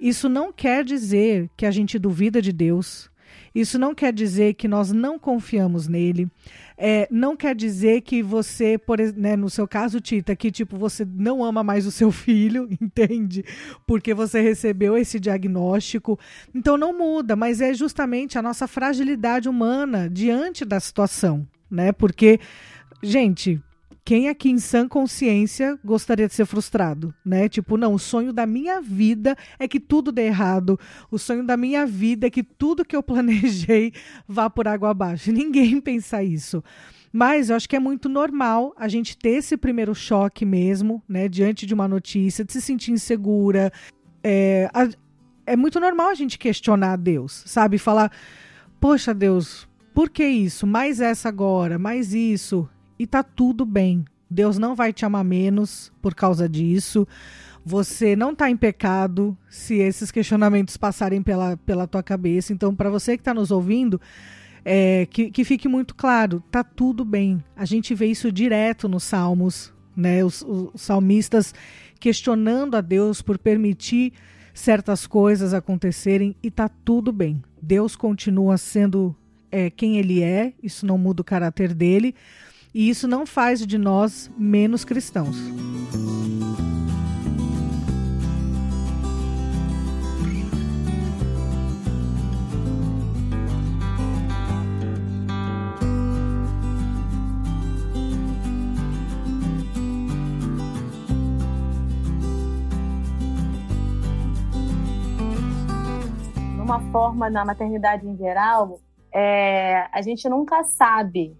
[SPEAKER 2] Isso não quer dizer que a gente duvida de Deus. Isso não quer dizer que nós não confiamos nele. É, não quer dizer que você, por, né, no seu caso, Tita, que tipo você não ama mais o seu filho, entende? Porque você recebeu esse diagnóstico. Então não muda, mas é justamente a nossa fragilidade humana diante da situação, né? Porque, gente, quem aqui em sã consciência gostaria de ser frustrado, né? Tipo, não, o sonho da minha vida é que tudo dê errado. O sonho da minha vida é que tudo que eu planejei vá por água abaixo. Ninguém pensa isso. Mas eu acho que é muito normal a gente ter esse primeiro choque mesmo, né? Diante de uma notícia, de se sentir insegura. É, é muito normal a gente questionar Deus, sabe? Falar, poxa, Deus, por que isso? Mais essa agora, mais isso e tá tudo bem. Deus não vai te amar menos por causa disso. Você não está em pecado se esses questionamentos passarem pela, pela tua cabeça. Então, para você que está nos ouvindo, é, que, que fique muito claro, tá tudo bem. A gente vê isso direto nos Salmos, né? Os, os salmistas questionando a Deus por permitir certas coisas acontecerem e tá tudo bem. Deus continua sendo é, quem Ele é, isso não muda o caráter dele e isso não faz de nós menos cristãos.
[SPEAKER 4] Forma na maternidade em geral, é, a gente nunca sabe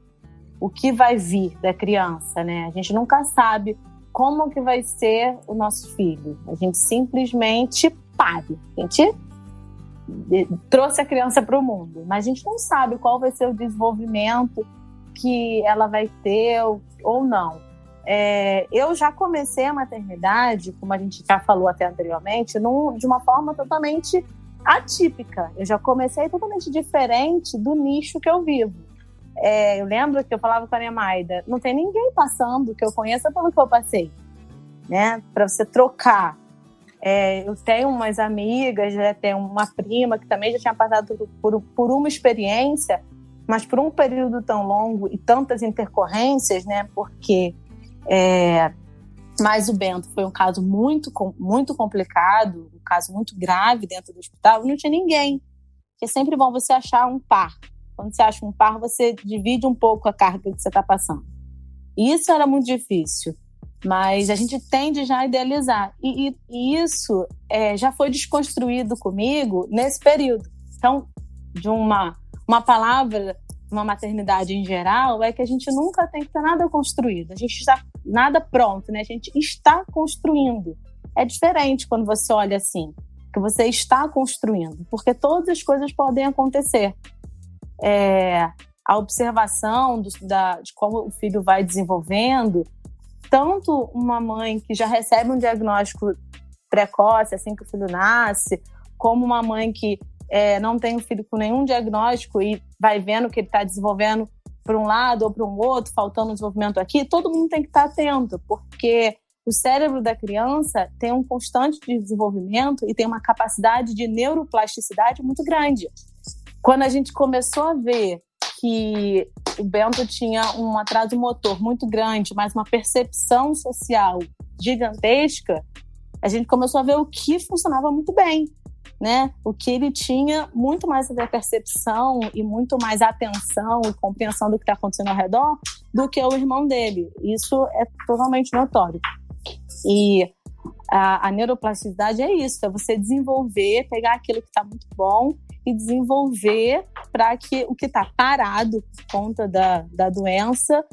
[SPEAKER 4] o que vai vir da criança, né? A gente nunca sabe como que vai ser o nosso filho. A gente simplesmente pare. A gente trouxe a criança para o mundo, mas a gente não sabe qual vai ser o desenvolvimento que ela vai ter ou não. É, eu já comecei a maternidade, como a gente já falou até anteriormente, num, de uma forma totalmente atípica. Eu já comecei totalmente diferente do nicho que eu vivo. É, eu lembro que eu falava com a minha Maida, não tem ninguém passando que eu conheça pelo que eu passei, né? Para você trocar. É, eu tenho umas amigas, né? tenho uma prima que também já tinha passado por, por uma experiência, mas por um período tão longo e tantas intercorrências, né? Porque é, mas o Bento foi um caso muito, muito complicado, um caso muito grave dentro do hospital, não tinha ninguém. É sempre bom você achar um par Quando você acha um par, você divide um pouco a carga que você está passando. E isso era muito difícil, mas a gente tende já a idealizar. E, e, e isso é, já foi desconstruído comigo nesse período. Então, de uma, uma palavra, uma maternidade em geral, é que a gente nunca tem que ter nada construído. A gente está nada pronto, né? A gente está construindo. É diferente quando você olha assim, que você está construindo, porque todas as coisas podem acontecer. É, a observação do, da, de como o filho vai desenvolvendo, tanto uma mãe que já recebe um diagnóstico precoce, assim que o filho nasce, como uma mãe que é, não tem um filho com nenhum diagnóstico e vai vendo que ele está desenvolvendo para um lado ou para um outro, faltando desenvolvimento aqui, todo mundo tem que estar tá atento, porque o cérebro da criança tem um constante desenvolvimento e tem uma capacidade de neuroplasticidade muito grande. Quando a gente começou a ver que o Bento tinha um atraso motor muito grande, mas uma percepção social gigantesca, a gente começou a ver o que funcionava muito bem né? O que ele tinha muito mais a percepção e muito mais atenção e compreensão do que está acontecendo ao redor do que o irmão dele. Isso é totalmente notório. E a, a neuroplasticidade é isso, é você desenvolver, pegar aquilo que está muito bom e desenvolver para que o que está parado por conta da, da doença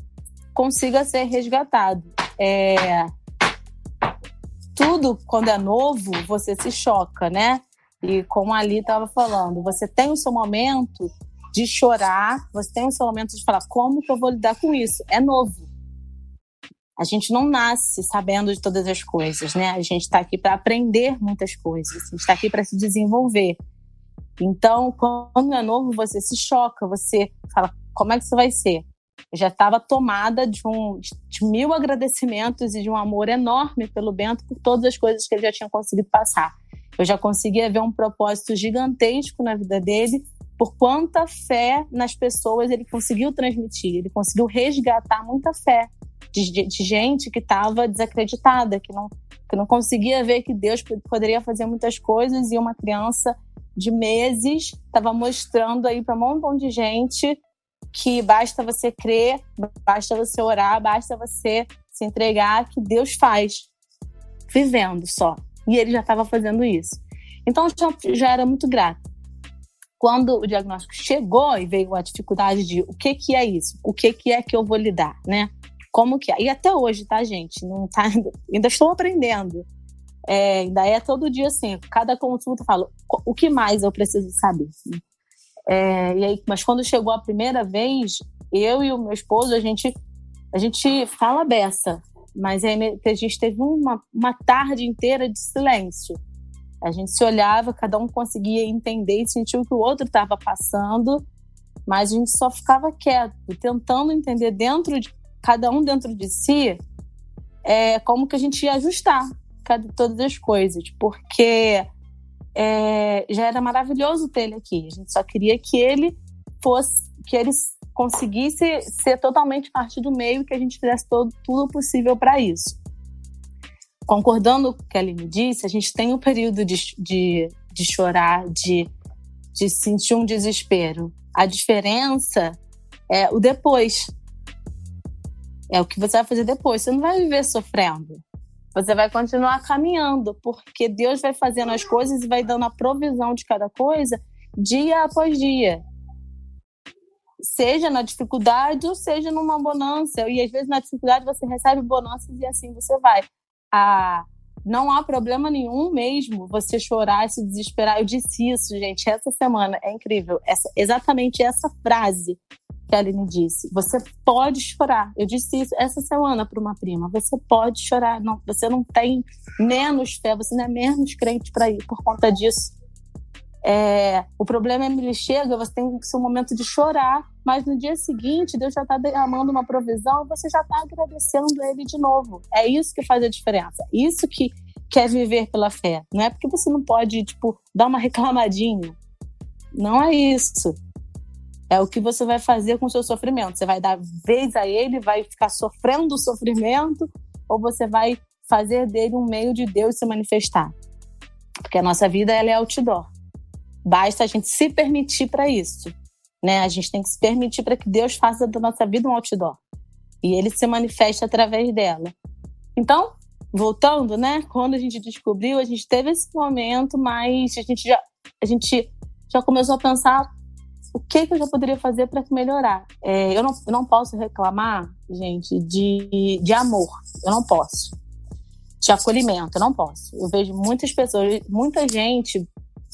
[SPEAKER 4] consiga ser resgatado. É, tudo, quando é novo, você se choca, né? E como a Ali estava falando, você tem o seu momento de chorar, você tem o seu momento de falar como que eu vou lidar com isso. É novo. A gente não nasce sabendo de todas as coisas, né? A gente está aqui para aprender muitas coisas, a gente está aqui para se desenvolver. Então, quando é novo, você se choca, você fala, como é que isso vai ser? Eu já estava tomada de, um, de mil agradecimentos e de um amor enorme pelo Bento por todas as coisas que ele já tinha conseguido passar. Eu já conseguia ver um propósito gigantesco na vida dele, por quanta fé nas pessoas ele conseguiu transmitir, ele conseguiu resgatar muita fé de, de, de gente que estava desacreditada, que não, que não conseguia ver que Deus poderia fazer muitas coisas e uma criança de meses estava mostrando aí para um montão de gente que basta você crer, basta você orar, basta você se entregar que Deus faz, vivendo só. E ele já estava fazendo isso. Então já, já era muito grato. Quando o diagnóstico chegou e veio a dificuldade de o que que é isso, o que que é que eu vou lidar, né? Como que é? E até hoje, tá, gente? Não tá, ainda estou aprendendo. É, ainda é todo dia assim, cada consulta eu falo o que mais eu preciso saber. É, e aí, mas quando chegou a primeira vez, eu e o meu esposo, a gente, a gente fala beça, mas aí a gente teve uma, uma tarde inteira de silêncio. A gente se olhava, cada um conseguia entender e sentir o que o outro estava passando, mas a gente só ficava quieto, tentando entender dentro de cada um dentro de si é, como que a gente ia ajustar cada, todas as coisas, porque é, já era maravilhoso ter ele aqui. A gente só queria que ele fosse, que ele conseguisse ser totalmente parte do meio e que a gente fizesse todo, tudo possível para isso. Concordando com o que a Aline disse, a gente tem um período de, de, de chorar, de, de sentir um desespero. A diferença é o depois. É o que você vai fazer depois. Você não vai viver sofrendo. Você vai continuar caminhando, porque Deus vai fazendo as coisas e vai dando a provisão de cada coisa dia após dia seja na dificuldade ou seja numa bonança. E às vezes na dificuldade você recebe bonanças e assim você vai. Ah, não há problema nenhum mesmo você chorar, se desesperar. Eu disse isso, gente, essa semana. É incrível. Essa, exatamente essa frase que a Aline disse. Você pode chorar. Eu disse isso essa semana para uma prima. Você pode chorar. Não, você não tem menos fé, você não é menos crente para ir por conta disso. É, o problema é ele chega, você tem o seu momento de chorar, mas no dia seguinte Deus já está derramando uma provisão e você já está agradecendo Ele de novo. É isso que faz a diferença. Isso que quer viver pela fé. Não é porque você não pode, tipo, dar uma reclamadinha. Não é isso. É o que você vai fazer com o seu sofrimento. Você vai dar vez a ele, vai ficar sofrendo o sofrimento, ou você vai fazer dele um meio de Deus se manifestar. Porque a nossa vida ela é outdoor. Basta a gente se permitir para isso. né? A gente tem que se permitir para que Deus faça da nossa vida um outdoor. E ele se manifeste através dela. Então, voltando, né? Quando a gente descobriu, a gente teve esse momento, mas a gente já, a gente já começou a pensar o que, que eu já poderia fazer para melhorar. É, eu, não, eu não posso reclamar, gente, de, de amor. Eu não posso. De acolhimento, eu não posso. Eu vejo muitas pessoas, muita gente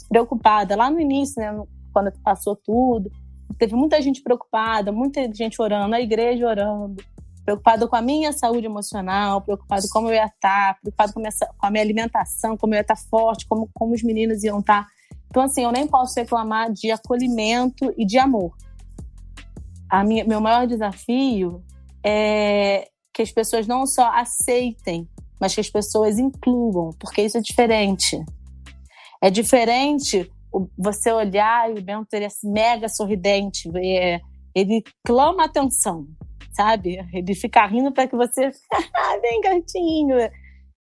[SPEAKER 4] preocupada lá no início, né? Quando passou tudo. Teve muita gente preocupada, muita gente orando, a igreja orando, preocupada com a minha saúde emocional, preocupada como eu ia estar, preocupada com com a minha alimentação, como eu ia estar forte, como, como os meninos iam estar. Então, assim, eu nem posso reclamar de acolhimento e de amor. A minha, meu maior desafio é que as pessoas não só aceitem, mas que as pessoas incluam, porque isso é diferente. É diferente você olhar e o Bento ele é mega sorridente, é, ele clama atenção, sabe? Ele fica rindo para que você, vem gatinho,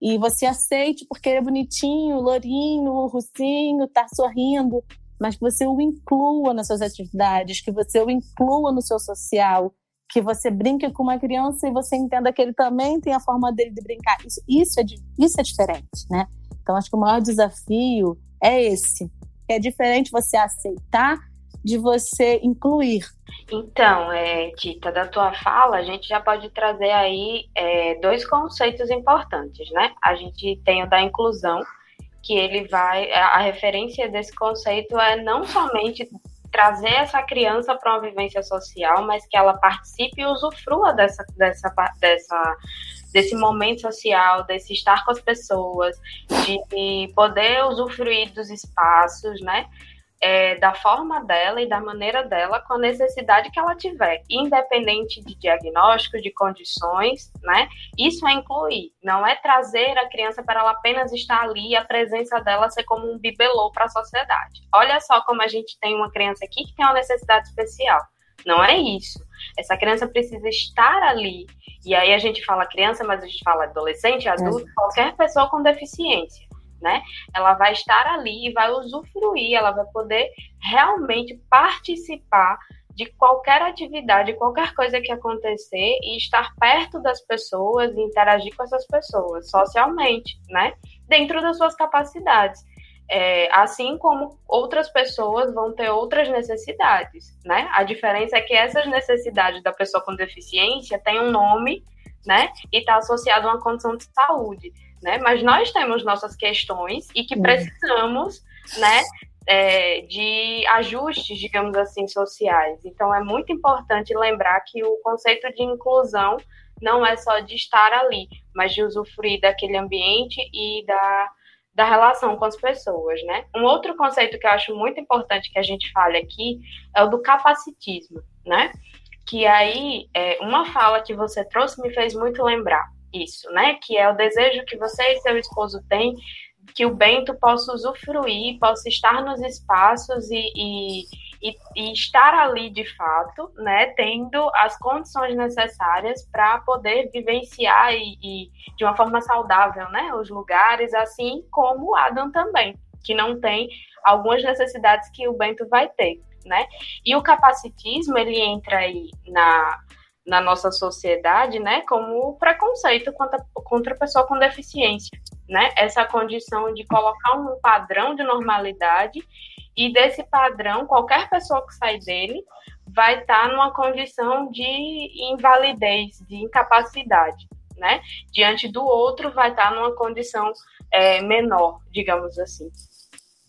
[SPEAKER 4] e você aceite porque ele é bonitinho, lourinho, russinho, tá sorrindo, mas que você o inclua nas suas atividades, que você o inclua no seu social, que você brinque com uma criança e você entenda que ele também tem a forma dele de brincar. Isso, isso, é, isso é diferente, né? Então, acho que o maior desafio é esse. É diferente você aceitar de você incluir.
[SPEAKER 3] Então, é, Tita, da tua fala, a gente já pode trazer aí é, dois conceitos importantes, né? A gente tem o da inclusão, que ele vai. A referência desse conceito é não somente trazer essa criança para uma vivência social, mas que ela participe e usufrua dessa, dessa, dessa, desse momento social, desse estar com as pessoas, de poder usufruir dos espaços, né? é, da forma dela e da maneira dela, com a necessidade que ela tiver, independente de diagnóstico, de condições, né? Isso é incluir, não é trazer a criança para ela apenas estar ali e a presença dela ser como um bibelô para a sociedade. Olha só como a gente tem uma criança aqui que tem uma necessidade especial. Não é isso. Essa criança precisa estar ali. E aí a gente fala criança, mas a gente fala adolescente, adulto, é. qualquer pessoa com deficiência né? Ela vai estar ali e vai usufruir, ela vai poder realmente participar de qualquer atividade, qualquer coisa que acontecer e estar perto das pessoas e interagir com essas pessoas socialmente, né? Dentro das suas capacidades. É, assim como outras pessoas vão ter outras necessidades, né? A diferença é que essas necessidades da pessoa com deficiência têm um nome, né? E está associado a uma condição de saúde né? Mas nós temos nossas questões e que precisamos, né? É, de ajustes, digamos assim, sociais. Então, é muito importante lembrar que o conceito de inclusão não é só de estar ali, mas de usufruir daquele ambiente e da, da relação com as pessoas, né? Um outro conceito que eu acho muito importante que a gente fale aqui é o do capacitismo, né? Que aí, é, uma fala que você trouxe me fez muito lembrar isso, né? Que é o desejo que você e seu esposo têm que o Bento possa usufruir, possa estar nos espaços e, e, e, e estar ali de fato, né? Tendo as condições necessárias para poder vivenciar e, e, de uma forma saudável, né? Os lugares, assim como o Adam também, que não tem algumas necessidades que o Bento vai ter, né? E o capacitismo ele entra aí na na nossa sociedade, né, como preconceito contra, contra a pessoa com deficiência, né? Essa condição de colocar um padrão de normalidade e desse padrão, qualquer pessoa que sai dele vai estar numa condição de invalidez, de incapacidade, né? Diante do outro vai estar numa condição é, menor, digamos assim.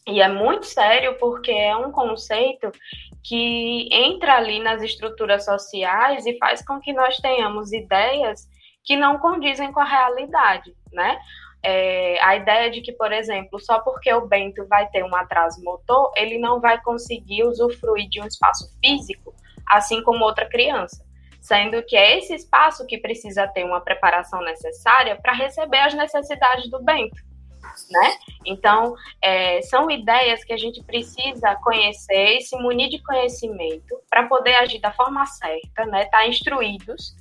[SPEAKER 3] E é muito sério porque é um conceito que entra ali nas estruturas sociais e faz com que nós tenhamos ideias que não condizem com a realidade, né? É, a ideia de que, por exemplo, só porque o Bento vai ter um atraso motor, ele não vai conseguir usufruir de um espaço físico, assim como outra criança, sendo que é esse espaço que precisa ter uma preparação necessária para receber as necessidades do Bento né? Então, é, são ideias que a gente precisa conhecer e se munir de conhecimento para poder agir da forma certa, né? Estar tá instruídos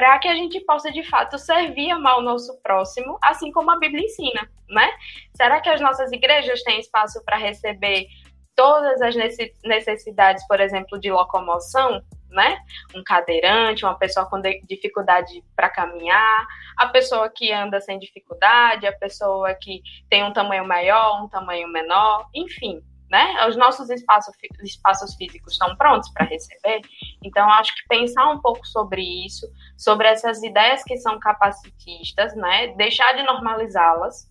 [SPEAKER 3] para que a gente possa de fato servir amar o nosso próximo, assim como a Bíblia ensina, né? Será que as nossas igrejas têm espaço para receber todas as necessidades, por exemplo, de locomoção, né? Um cadeirante, uma pessoa com dificuldade para caminhar, a pessoa que anda sem dificuldade, a pessoa que tem um tamanho maior, um tamanho menor, enfim, né? Os nossos espaços, espaços físicos estão prontos para receber. Então, acho que pensar um pouco sobre isso, sobre essas ideias que são capacitistas, né? Deixar de normalizá-las,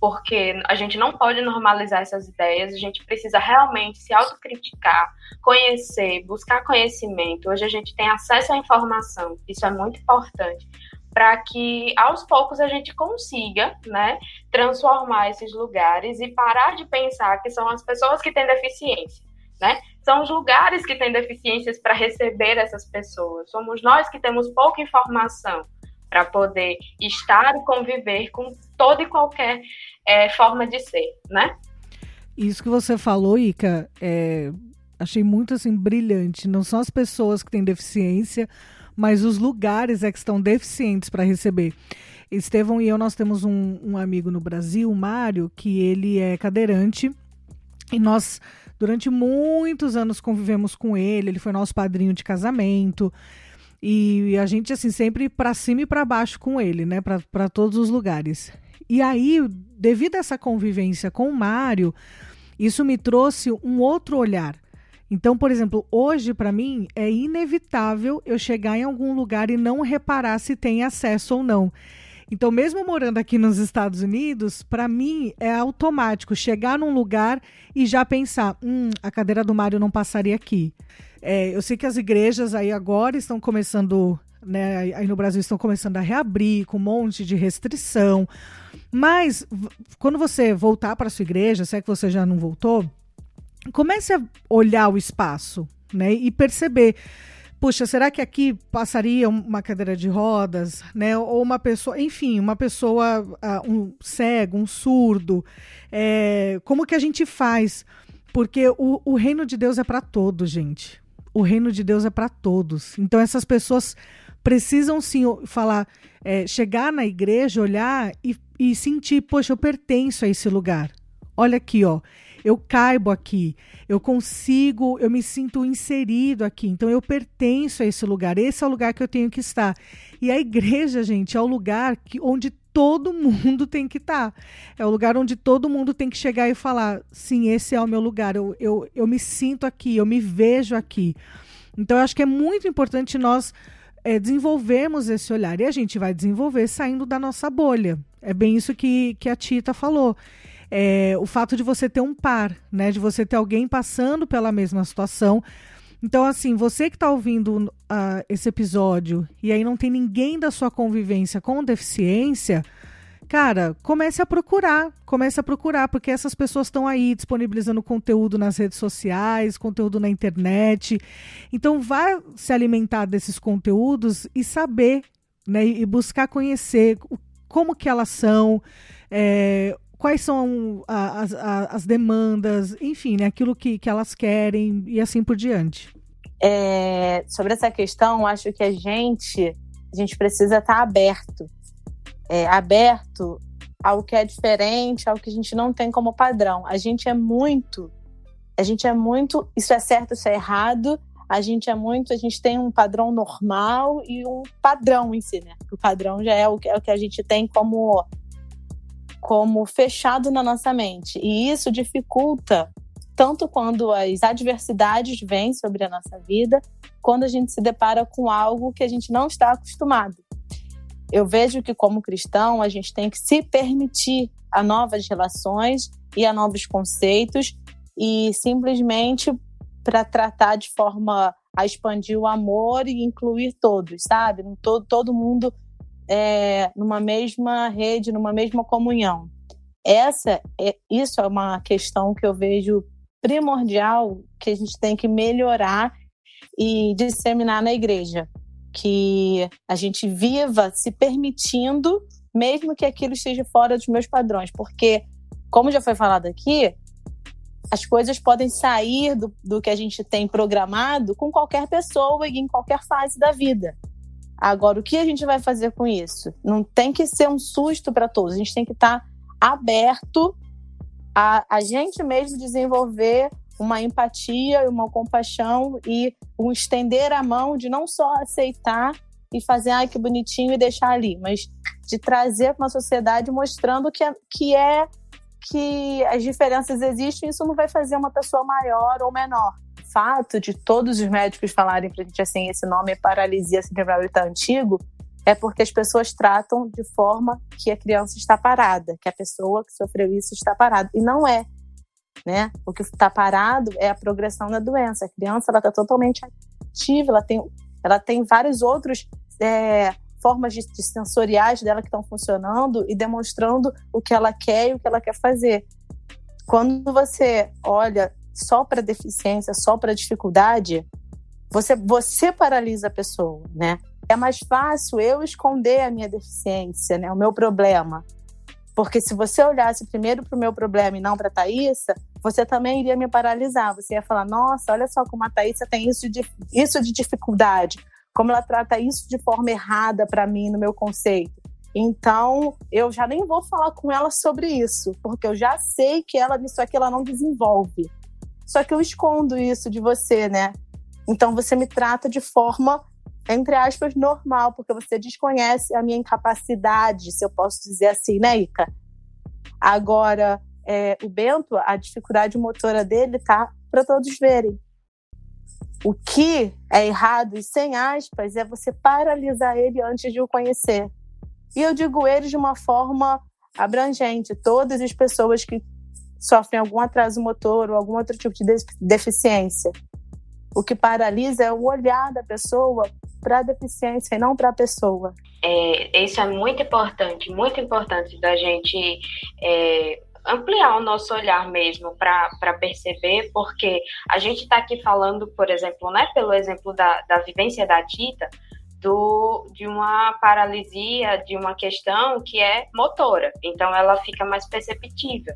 [SPEAKER 3] porque a gente não pode normalizar essas ideias, a gente precisa realmente se autocriticar, conhecer, buscar conhecimento. Hoje a gente tem acesso à informação, isso é muito importante para que aos poucos a gente consiga, né, transformar esses lugares e parar de pensar que são as pessoas que têm deficiência, né? São os lugares que têm deficiências para receber essas pessoas. Somos nós que temos pouca informação para poder estar e conviver com toda e qualquer é, forma de ser, né?
[SPEAKER 2] Isso que você falou, Ica, é, achei muito assim brilhante. Não são as pessoas que têm deficiência, mas os lugares é que estão deficientes para receber. Estevão e eu, nós temos um, um amigo no Brasil, Mário, que ele é cadeirante, e nós, durante muitos anos, convivemos com ele, ele foi nosso padrinho de casamento, e a gente, assim, sempre para cima e para baixo com ele, né, para todos os lugares. E aí, devido a essa convivência com o Mário, isso me trouxe um outro olhar. Então, por exemplo, hoje para mim é inevitável eu chegar em algum lugar e não reparar se tem acesso ou não. Então, mesmo morando aqui nos Estados Unidos, para mim é automático chegar num lugar e já pensar: hum, a cadeira do Mário não passaria aqui. É, eu sei que as igrejas aí agora estão começando, né, aí no Brasil estão começando a reabrir com um monte de restrição. Mas quando você voltar para sua igreja, se é que você já não voltou, comece a olhar o espaço, né? E perceber, puxa, será que aqui passaria uma cadeira de rodas, né? Ou uma pessoa, enfim, uma pessoa, uh, um cego, um surdo. É, como que a gente faz? Porque o, o reino de Deus é para todos, gente. O reino de Deus é para todos. Então essas pessoas precisam sim falar, é, chegar na igreja, olhar e, e sentir, poxa, eu pertenço a esse lugar. Olha aqui, ó eu caibo aqui, eu consigo, eu me sinto inserido aqui, então eu pertenço a esse lugar, esse é o lugar que eu tenho que estar. E a igreja, gente, é o lugar que, onde todo mundo tem que estar. É o lugar onde todo mundo tem que chegar e falar: sim, esse é o meu lugar, eu, eu, eu me sinto aqui, eu me vejo aqui. Então, eu acho que é muito importante nós é, desenvolvermos esse olhar. E a gente vai desenvolver saindo da nossa bolha. É bem isso que, que a Tita falou é, o fato de você ter um par, né? De você ter alguém passando pela mesma situação. Então, assim, você que está ouvindo uh, esse episódio e aí não tem ninguém da sua convivência com deficiência, cara, comece a procurar, comece a procurar, porque essas pessoas estão aí disponibilizando conteúdo nas redes sociais, conteúdo na internet. Então, vá se alimentar desses conteúdos e saber, né, e buscar conhecer como que elas são, é, quais são as, as demandas, enfim, né, aquilo que, que elas querem e assim por diante.
[SPEAKER 4] É, sobre essa questão, acho que a gente, a gente precisa estar aberto, é, aberto ao que é diferente, ao que a gente não tem como padrão. A gente é muito, a gente é muito, isso é certo, isso é errado. A gente é muito, a gente tem um padrão normal e um padrão em si, né? O padrão já é o que, é o que a gente tem como como fechado na nossa mente. E isso dificulta tanto quando as adversidades vêm sobre a nossa vida, quando a gente se depara com algo que a gente não está acostumado. Eu vejo que, como cristão, a gente tem que se permitir a novas relações e a novos conceitos, e simplesmente para tratar de forma a expandir o amor e incluir todos, sabe? Todo, todo mundo é, numa mesma rede, numa mesma comunhão. Essa é, isso é uma questão que eu vejo primordial que a gente tem que melhorar e disseminar na igreja, que a gente viva se permitindo, mesmo que aquilo esteja fora dos meus padrões, porque como já foi falado aqui, as coisas podem sair do, do que a gente tem programado com qualquer pessoa e em qualquer fase da vida. Agora, o que a gente vai fazer com isso? Não tem que ser um susto para todos, a gente tem que estar tá aberto a, a gente mesmo desenvolver uma empatia, uma compaixão e um estender a mão de não só aceitar e fazer, ai que bonitinho e deixar ali, mas de trazer para uma sociedade mostrando que é, que é que as diferenças existem, isso não vai fazer uma pessoa maior ou menor. Fato de todos os médicos falarem para a gente assim, esse nome é paralisia cerebral e tá antigo, é porque as pessoas tratam de forma que a criança está parada, que a pessoa que sofreu isso está parada. E não é. Né? O que está parado é a progressão da doença. A criança está totalmente ativa, ela tem, ela tem vários outros é, formas de, de sensoriais dela que estão funcionando e demonstrando o que ela quer e o que ela quer fazer. Quando você olha só para deficiência, só para dificuldade, você, você paralisa a pessoa, né? É mais fácil eu esconder a minha deficiência, né? O meu problema. Porque se você olhasse primeiro para o meu problema e não para a Thaísa, você também iria me paralisar. Você ia falar, nossa, olha só como a Thaísa tem isso de, isso de dificuldade como ela trata isso de forma errada para mim no meu conceito. Então, eu já nem vou falar com ela sobre isso, porque eu já sei que ela nisso aqui ela não desenvolve. Só que eu escondo isso de você, né? Então você me trata de forma entre aspas normal, porque você desconhece a minha incapacidade, se eu posso dizer assim, né, Ica? Agora, é, o Bento, a dificuldade motora dele tá para todos verem. O que é errado e sem aspas é você paralisar ele antes de o conhecer. E eu digo ele de uma forma abrangente, todas as pessoas que sofrem algum atraso motor ou algum outro tipo de deficiência. O que paralisa é o olhar da pessoa para a deficiência e não para a pessoa.
[SPEAKER 3] É, isso é muito importante, muito importante da gente é, ampliar o nosso olhar mesmo para perceber, porque a gente está aqui falando, por exemplo, né, pelo exemplo da, da vivência da Tita, do, de uma paralisia, de uma questão que é motora, então ela fica mais perceptível.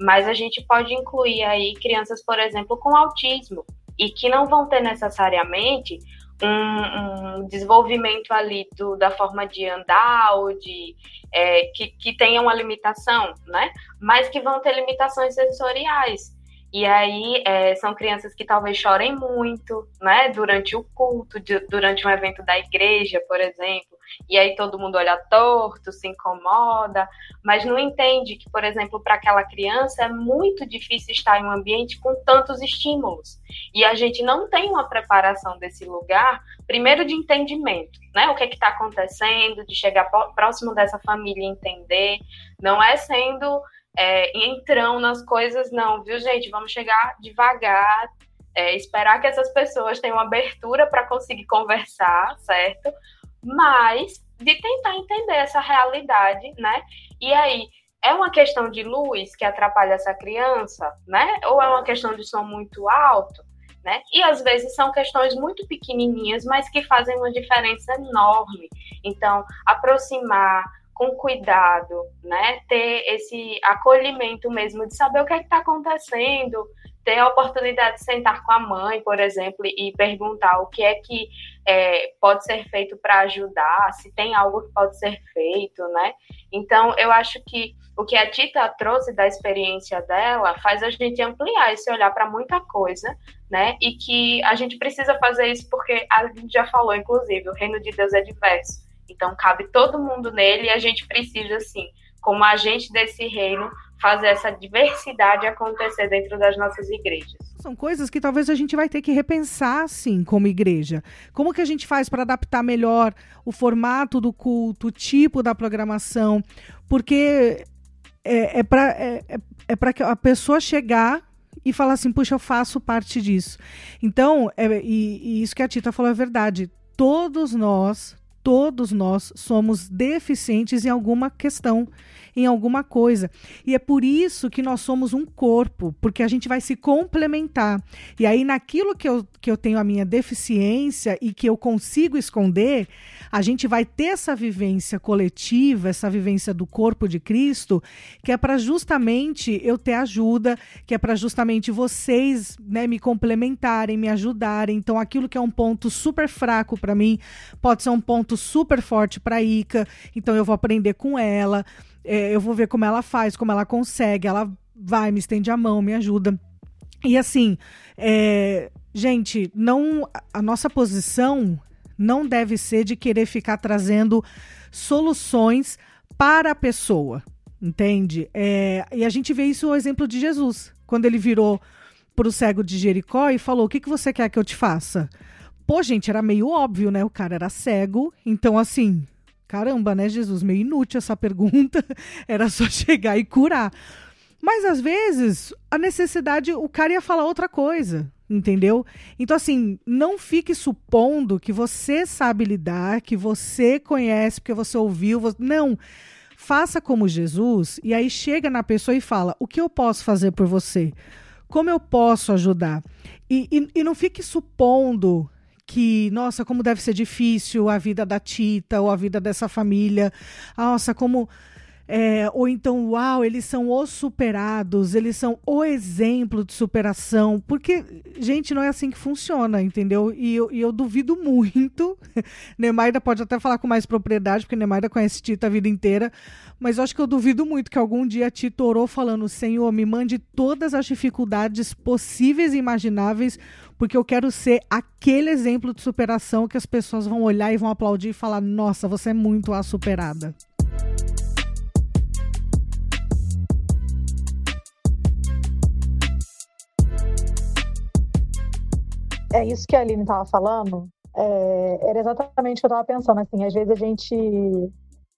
[SPEAKER 3] Mas a gente pode incluir aí crianças, por exemplo, com autismo, e que não vão ter necessariamente um, um desenvolvimento ali do, da forma de andar ou de é, que, que tenha uma limitação, né? Mas que vão ter limitações sensoriais. E aí é, são crianças que talvez chorem muito, né? Durante o culto, de, durante um evento da igreja, por exemplo. E aí todo mundo olha torto, se incomoda, mas não entende que, por exemplo, para aquela criança é muito difícil estar em um ambiente com tantos estímulos. E a gente não tem uma preparação desse lugar, primeiro de entendimento, né? O que é está acontecendo, de chegar próximo dessa família e entender. Não é sendo é, entrão nas coisas, não, viu, gente? Vamos chegar devagar, é, esperar que essas pessoas tenham abertura para conseguir conversar, certo? Mas de tentar entender essa realidade, né? E aí, é uma questão de luz que atrapalha essa criança, né? Ou é uma questão de som muito alto, né? E às vezes são questões muito pequenininhas, mas que fazem uma diferença enorme. Então, aproximar, com cuidado, né? Ter esse acolhimento mesmo de saber o que é está acontecendo, ter a oportunidade de sentar com a mãe, por exemplo, e perguntar o que é que é, pode ser feito para ajudar, se tem algo que pode ser feito, né? Então, eu acho que o que a Tita trouxe da experiência dela faz a gente ampliar esse olhar para muita coisa, né? E que a gente precisa fazer isso porque a gente já falou, inclusive, o reino de Deus é diverso. Então, cabe todo mundo nele e a gente precisa, assim, como agente desse reino, fazer essa diversidade acontecer dentro das nossas igrejas.
[SPEAKER 2] São coisas que talvez a gente vai ter que repensar, sim, como igreja. Como que a gente faz para adaptar melhor o formato do culto, o tipo da programação? Porque é, é para é, é, é para a pessoa chegar e falar assim, puxa, eu faço parte disso. Então, é, e, e isso que a Tita falou é verdade. Todos nós, todos nós somos deficientes em alguma questão, em alguma coisa. E é por isso que nós somos um corpo, porque a gente vai se complementar. E aí, naquilo que eu, que eu tenho a minha deficiência e que eu consigo esconder, a gente vai ter essa vivência coletiva, essa vivência do corpo de Cristo, que é para justamente eu ter ajuda, que é para justamente vocês né, me complementarem, me ajudarem. Então, aquilo que é um ponto super fraco para mim pode ser um ponto super forte para Ica. Então, eu vou aprender com ela, é, eu vou ver como ela faz, como ela consegue. Ela vai, me estende a mão, me ajuda. E assim, é, gente, não a nossa posição não deve ser de querer ficar trazendo soluções para a pessoa, entende? É, e a gente vê isso no exemplo de Jesus, quando ele virou para o cego de Jericó e falou: O que, que você quer que eu te faça? Pô, gente, era meio óbvio, né? O cara era cego, então assim, caramba, né, Jesus? Meio inútil essa pergunta, era só chegar e curar. Mas às vezes a necessidade, o cara ia falar outra coisa, entendeu? Então, assim, não fique supondo que você sabe lidar, que você conhece, porque você ouviu. Você... Não. Faça como Jesus e aí chega na pessoa e fala: o que eu posso fazer por você? Como eu posso ajudar? E, e, e não fique supondo que, nossa, como deve ser difícil a vida da Tita ou a vida dessa família. Nossa, como é, ou então, uau, eles são os superados, eles são o exemplo de superação. Porque, gente, não é assim que funciona, entendeu? E eu, e eu duvido muito. Nemaida pode até falar com mais propriedade, porque Nemaida conhece Tita a vida inteira. Mas eu acho que eu duvido muito que algum dia a Tita orou falando: Senhor, me mande todas as dificuldades possíveis e imagináveis, porque eu quero ser aquele exemplo de superação que as pessoas vão olhar e vão aplaudir e falar: Nossa, você é muito a superada.
[SPEAKER 1] é isso que a Aline estava falando. É, era exatamente o que eu estava pensando. Assim, às vezes a gente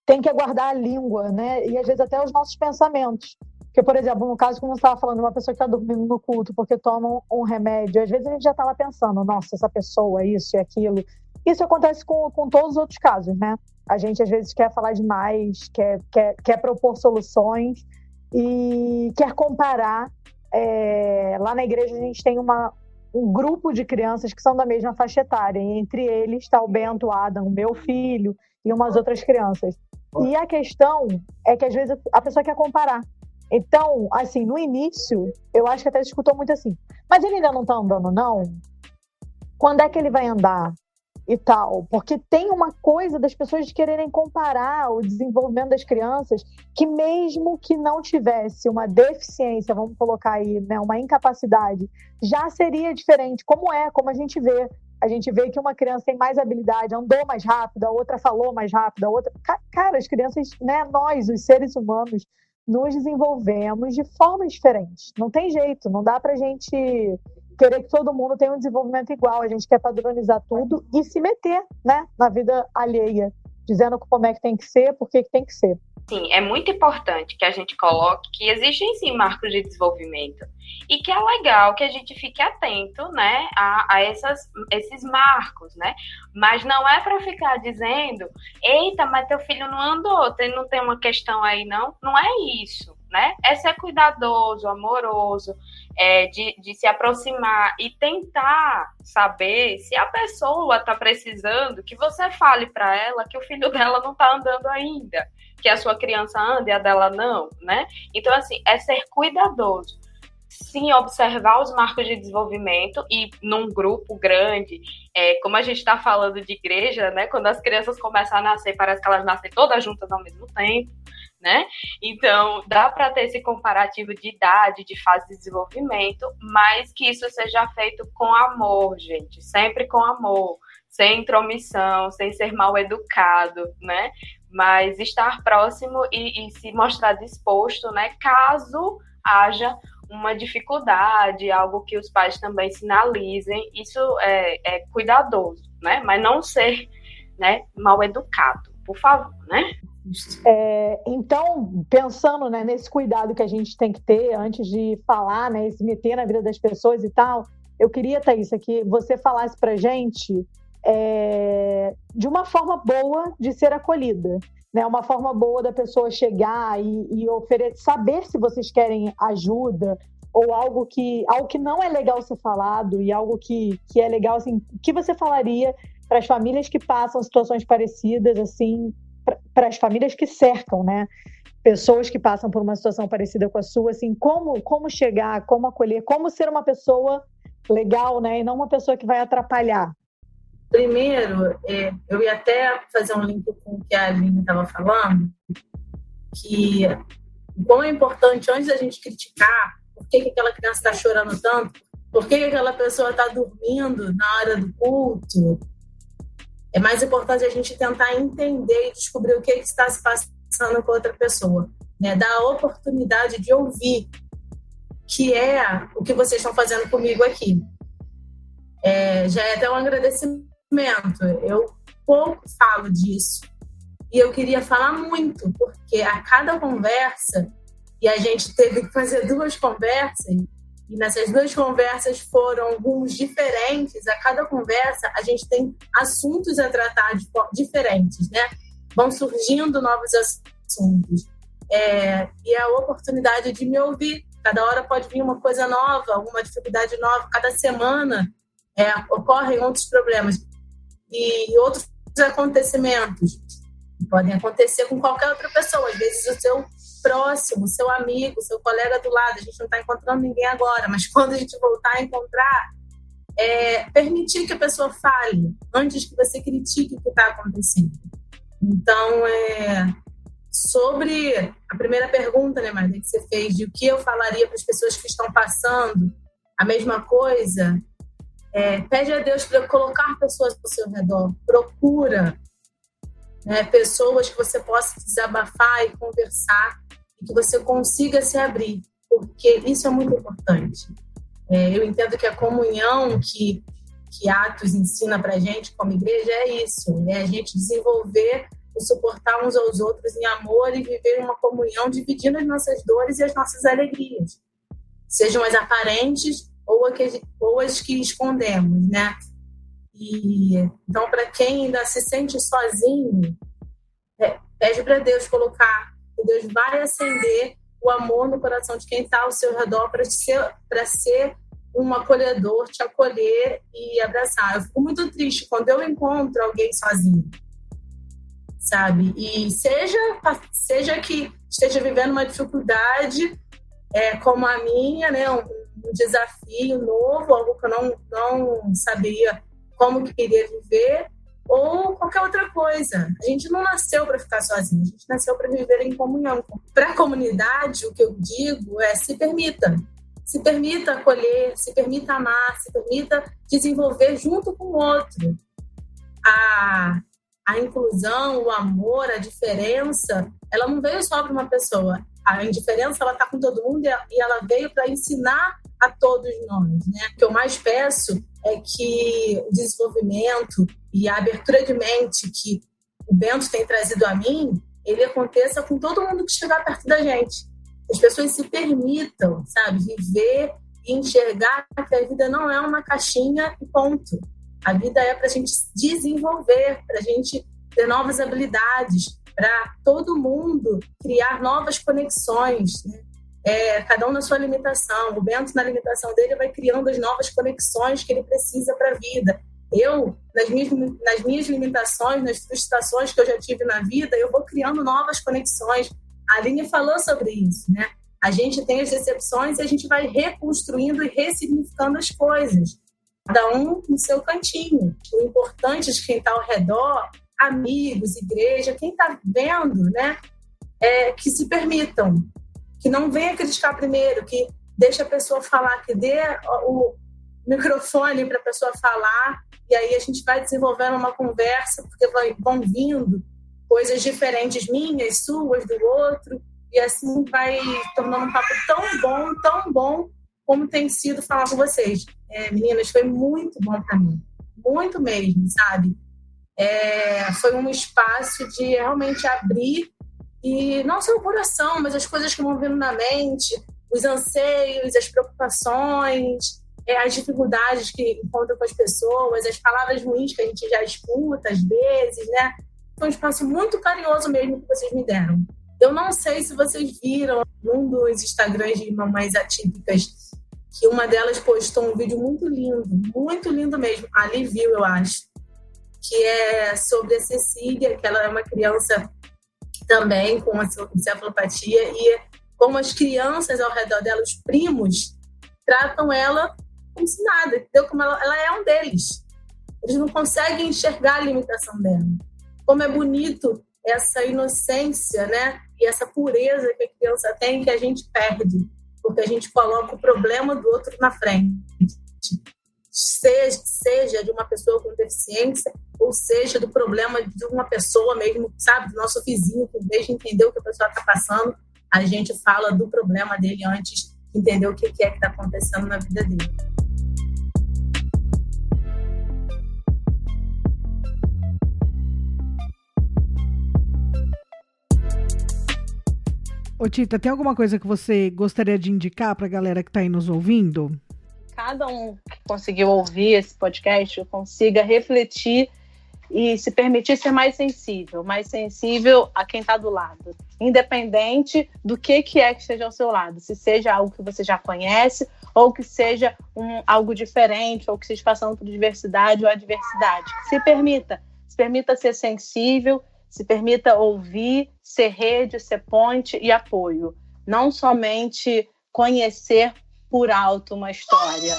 [SPEAKER 1] tem que aguardar a língua, né? E às vezes até os nossos pensamentos. Porque, por exemplo, no caso, como você estava falando, uma pessoa que está dormindo no culto porque toma um, remédio, às vezes a gente já está lá pensando, nossa, essa pessoa, isso e aquilo. Isso acontece com, com todos os outros casos, né? A gente às vezes quer falar demais, quer, quer, quer propor soluções e quer comparar. É, lá na igreja a gente tem uma, um grupo de crianças que são da mesma faixa etária. E entre eles está o Bento Adam, meu filho, e umas outras crianças. E a questão é que às vezes a pessoa quer comparar. Então, assim, no início, eu acho que até escutou muito assim. Mas ele ainda não está andando, não? Quando é que ele vai andar? e tal, porque tem uma coisa das pessoas de quererem comparar o desenvolvimento das crianças, que mesmo que não tivesse uma deficiência, vamos colocar aí, né, uma incapacidade, já seria diferente, como é, como a gente vê. A gente vê que uma criança tem mais habilidade, andou mais rápido, a outra falou mais rápido, a outra. Cara, as crianças, né, nós, os seres humanos, nos desenvolvemos de formas diferentes. Não tem jeito, não dá pra gente querer que todo mundo tenha um desenvolvimento igual. A gente quer padronizar tudo e se meter né, na vida alheia, dizendo como é que tem que ser, por que tem que ser.
[SPEAKER 3] Sim, é muito importante que a gente coloque que existem sim marcos de desenvolvimento e que é legal que a gente fique atento, né, a, a essas, esses marcos, né? Mas não é para ficar dizendo, eita, mas teu filho não andou, não tem uma questão aí não. Não é isso, né? É ser cuidadoso, amoroso, é, de, de se aproximar e tentar saber se a pessoa está precisando que você fale para ela que o filho dela não está andando ainda, que a sua criança anda e a dela não, né? Então, assim, é ser cuidadoso. Sim, observar os marcos de desenvolvimento e num grupo grande, é, como a gente está falando de igreja, né? Quando as crianças começam a nascer, parece que elas nascem todas juntas ao mesmo tempo né? Então, dá para ter esse comparativo de idade, de fase de desenvolvimento, mas que isso seja feito com amor, gente, sempre com amor, sem intromissão, sem ser mal educado, né? Mas estar próximo e, e se mostrar disposto, né? Caso haja uma dificuldade, algo que os pais também sinalizem, isso é, é cuidadoso, né? Mas não ser, né, mal educado, por favor, né?
[SPEAKER 1] É, então, pensando né, nesse cuidado que a gente tem que ter antes de falar, né, se meter na vida das pessoas e tal, eu queria, Thaís, que você falasse para gente é, de uma forma boa de ser acolhida. Né, uma forma boa da pessoa chegar e, e oferecer, saber se vocês querem ajuda ou algo que, algo que não é legal ser falado e algo que, que é legal, assim, o que você falaria para as famílias que passam situações parecidas, assim, para as famílias que cercam, né? Pessoas que passam por uma situação parecida com a sua, assim, como, como chegar, como acolher, como ser uma pessoa legal, né? E não uma pessoa que vai atrapalhar.
[SPEAKER 5] Primeiro, é, eu ia até fazer um link com o que a Aline estava falando, que o quão é importante, antes da gente criticar,
[SPEAKER 4] por que, que aquela criança está chorando tanto, por que, que aquela pessoa está dormindo na hora do culto. É mais importante a gente tentar entender e descobrir o que, está se passando com outra pessoa. Né? Dar a oportunidade de ouvir, que é o que vocês estão fazendo comigo aqui. É, já é até um agradecimento. Eu pouco falo disso. E eu queria falar muito, porque a cada conversa, e a gente teve que fazer duas conversas, e nessas duas conversas foram rumos diferentes. A cada conversa, a gente tem assuntos a tratar de, diferentes, né? Vão surgindo novos assuntos. É, e a oportunidade de me ouvir. Cada hora pode vir uma coisa nova, uma dificuldade nova. Cada semana é, ocorrem outros problemas e outros acontecimentos. Podem acontecer com qualquer outra pessoa. Às vezes o seu próximo, seu amigo, seu colega do lado. A gente não está encontrando ninguém agora, mas quando a gente voltar a encontrar, é, permitir que a pessoa fale antes que você critique o que está acontecendo. Então, é, sobre a primeira pergunta, né, Maria, que você fez, de o que eu falaria para as pessoas que estão passando a mesma coisa, é, pede a Deus para colocar pessoas ao seu redor, procura né, pessoas que você possa desabafar e conversar e que você consiga se abrir, porque isso é muito importante. É, eu entendo que a comunhão que, que Atos ensina para gente como igreja é isso, é a gente desenvolver o suportar uns aos outros em amor e viver uma comunhão dividindo as nossas dores e as nossas alegrias, sejam as aparentes ou, que, ou as que escondemos, né? E, então, para quem ainda se sente sozinho, é, pede para Deus colocar, que Deus vai acender o amor no coração de quem está ao seu redor para ser, ser um acolhedor, te acolher e abraçar. Eu fico muito triste quando eu encontro alguém sozinho, sabe? E seja, seja que esteja vivendo uma dificuldade é, como a minha, né? Um, um desafio novo, algo que eu não, não sabia como que queria viver, ou qualquer outra coisa. A gente não nasceu para ficar sozinho, a gente nasceu para viver em comunhão. Para a comunidade, o que eu digo é se permita. Se permita acolher, se permita amar, se permita desenvolver junto com o outro. A, a inclusão, o amor, a diferença, ela não veio só para uma pessoa. A indiferença, ela está com todo mundo e ela veio para ensinar a todos nós. Né? O que eu mais peço é que o desenvolvimento e a abertura de mente que o Bento tem trazido a mim, ele aconteça com todo mundo que chegar perto da gente. As pessoas se permitam, sabe, viver e enxergar que a vida não é uma caixinha e ponto. A vida é para a gente desenvolver, para a gente ter novas habilidades, para todo mundo criar novas conexões. Né? é, cada um na sua limitação. O Bento, na limitação dele, vai criando as novas conexões que ele precisa para a vida. Eu, nas minhas, nas minhas limitações, nas frustrações que eu já tive na vida, eu vou criando novas conexões. A Aline falou sobre isso, né? A gente tem as decepções e a gente vai reconstruindo e ressignificando as coisas. Cada um no seu cantinho. O importante de quem está ao redor, amigos, igreja, quem está vendo, né? É, que se permitam, que não venha criticar primeiro, que deixe a pessoa falar, que dê o microfone para a pessoa falar, e aí a gente vai desenvolvendo uma conversa, porque vão vindo coisas diferentes minhas, suas, do outro, e assim vai tornando um papo tão bom, tão bom, como tem sido falar com vocês. É, meninas, foi muito bom para mim, muito mesmo, sabe? É, foi um espaço de realmente abrir e não só o coração, mas as coisas que vão vindo na mente, os anseios, as preocupações, é, as dificuldades que encontram com as pessoas, as palavras ruins que a gente já escuta às vezes, né? Foi um espaço muito carinhoso mesmo que vocês me deram. Eu não sei se vocês viram num dos Instagrams de mamães atípicas que uma delas postou um vídeo muito lindo, muito lindo mesmo. Ali viu, eu acho, que é sobre a Cecília, que ela é uma criança também com a encefalopatia e como as crianças ao redor dela, os primos, tratam ela como se nada, entendeu? Como ela, ela é um deles. Eles não conseguem enxergar a limitação dela. Como é bonito essa inocência, né? E essa pureza que a criança tem que a gente perde.
[SPEAKER 5] porque a gente coloca o problema do outro na frente. Seja, seja de uma pessoa com deficiência, ou seja do problema de uma pessoa mesmo, sabe, do nosso vizinho, que vez de entender o que a pessoa está passando, a gente fala do problema dele antes de entender o que é que está acontecendo na vida dele.
[SPEAKER 2] Ô Tita, tem alguma coisa que você gostaria de indicar para a galera que está aí nos ouvindo?
[SPEAKER 4] Cada um que conseguiu ouvir esse podcast consiga refletir e se permitir ser mais sensível, mais sensível a quem está do lado, independente do que, que é que esteja ao seu lado, se seja algo que você já conhece ou que seja um, algo diferente ou que esteja passando por diversidade ou adversidade. Se permita, se permita ser sensível se permita ouvir, ser rede, ser ponte e apoio. Não somente conhecer por alto uma história.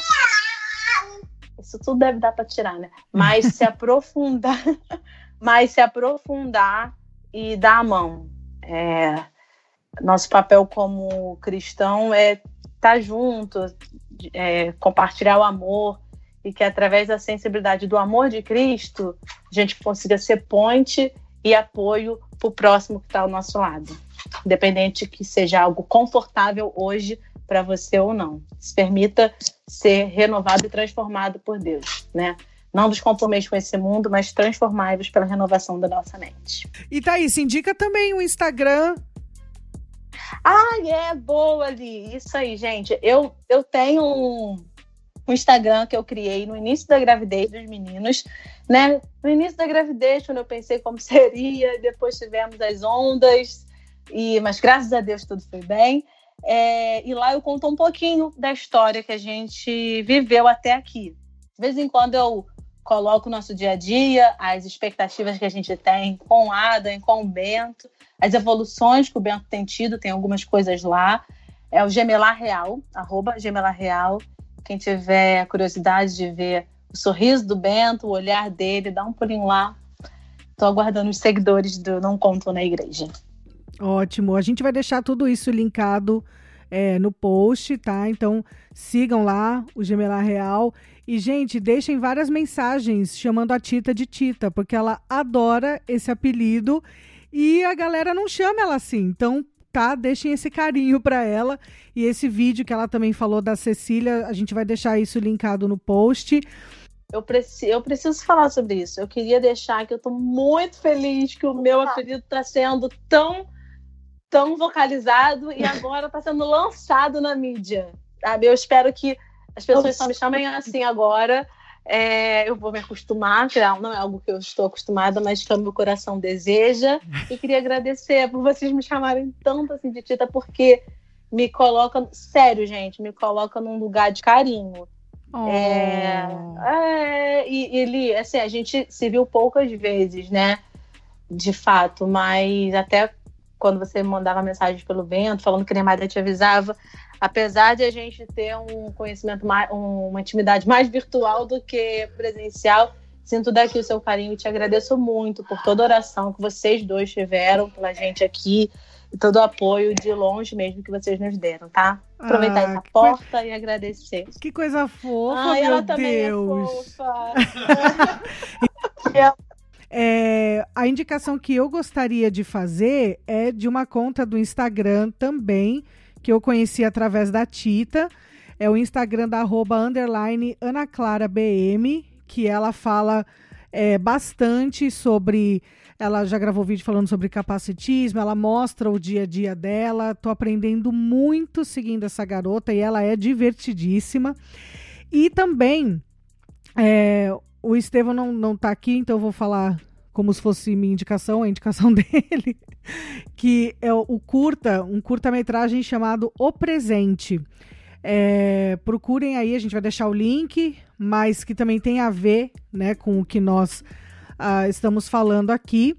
[SPEAKER 4] Isso tudo deve dar para tirar, né? Mas se aprofundar, mas se aprofundar e dar a mão. É, nosso papel como cristão é estar tá junto, é, compartilhar o amor e que através da sensibilidade do amor de Cristo a gente consiga ser ponte e apoio para o próximo que está ao nosso lado, independente que seja algo confortável hoje para você ou não. Se permita ser renovado e transformado por Deus, né? Não nos conformeis com esse mundo, mas transformai-vos pela renovação da nossa mente.
[SPEAKER 2] E Thaís, indica também o Instagram.
[SPEAKER 4] Ah, é, boa ali. Isso aí, gente. Eu, eu tenho um, um Instagram que eu criei no início da gravidez dos meninos, né? No início da gravidez, quando eu pensei como seria, depois tivemos as ondas, e mas graças a Deus tudo foi bem. É, e lá eu conto um pouquinho da história que a gente viveu até aqui. De vez em quando eu coloco o nosso dia a dia, as expectativas que a gente tem com o Adam, com o Bento, as evoluções que o Bento tem tido, tem algumas coisas lá. É o Gemelar Real, arroba Gemelar Real. Quem tiver curiosidade de ver o sorriso do Bento, o olhar dele, dá um pulinho lá. Estou aguardando os seguidores do Não Conto na Igreja.
[SPEAKER 2] Ótimo. A gente vai deixar tudo isso linkado é, no post, tá? Então sigam lá o Gemelar Real. E, gente, deixem várias mensagens chamando a Tita de Tita, porque ela adora esse apelido e a galera não chama ela assim. Então, tá? Deixem esse carinho para ela. E esse vídeo que ela também falou da Cecília, a gente vai deixar isso linkado no post.
[SPEAKER 4] Eu, preci eu preciso falar sobre isso. Eu queria deixar que eu estou muito feliz que o meu apelido está sendo tão, tão vocalizado e agora está sendo lançado na mídia. Sabe? Eu espero que as pessoas só me chamem assim agora. É, eu vou me acostumar, não é algo que eu estou acostumada, mas que o meu coração deseja. E queria agradecer por vocês me chamarem tanto assim de Tita, porque me coloca, sério, gente, me coloca num lugar de carinho. Oh. É, é, e ele, assim, a gente se viu poucas vezes, né? De fato, mas até quando você mandava mensagem pelo vento, falando que nem mais te avisava, apesar de a gente ter um conhecimento mais, uma intimidade mais virtual do que presencial, sinto daqui o seu carinho e te agradeço muito por toda a oração que vocês dois tiveram pela gente aqui e todo o apoio de longe mesmo que vocês nos deram, tá? Aproveitar ah, essa porta coisa... e agradecer.
[SPEAKER 2] Que coisa fofa, Ai, meu ela Deus. também é fofa. É, a indicação que eu gostaria de fazer é de uma conta do Instagram também, que eu conheci através da Tita. É o Instagram da arroba underline Ana Clara BM, que ela fala é, bastante sobre. Ela já gravou vídeo falando sobre capacitismo, ela mostra o dia a dia dela. Tô aprendendo muito seguindo essa garota e ela é divertidíssima. E também é, o Estevão não, não tá aqui, então eu vou falar como se fosse minha indicação, a indicação dele, que é o curta, um curta-metragem chamado O Presente. É, procurem aí, a gente vai deixar o link, mas que também tem a ver né, com o que nós uh, estamos falando aqui.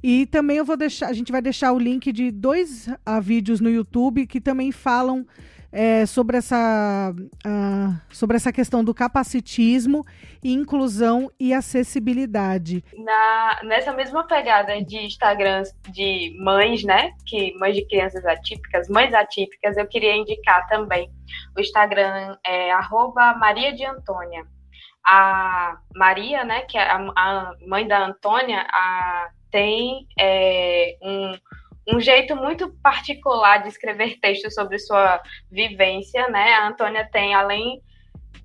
[SPEAKER 2] E também eu vou deixar, a gente vai deixar o link de dois uh, vídeos no YouTube que também falam é, sobre, essa, uh, sobre essa questão do capacitismo, inclusão e acessibilidade.
[SPEAKER 3] Na, nessa mesma pegada de Instagram de mães, né? Que mães de crianças atípicas, mães atípicas, eu queria indicar também. O Instagram é Maria de Antônia. A Maria, né, que é a, a mãe da Antônia, a, tem é, um um jeito muito particular de escrever textos sobre sua vivência, né? A Antônia tem, além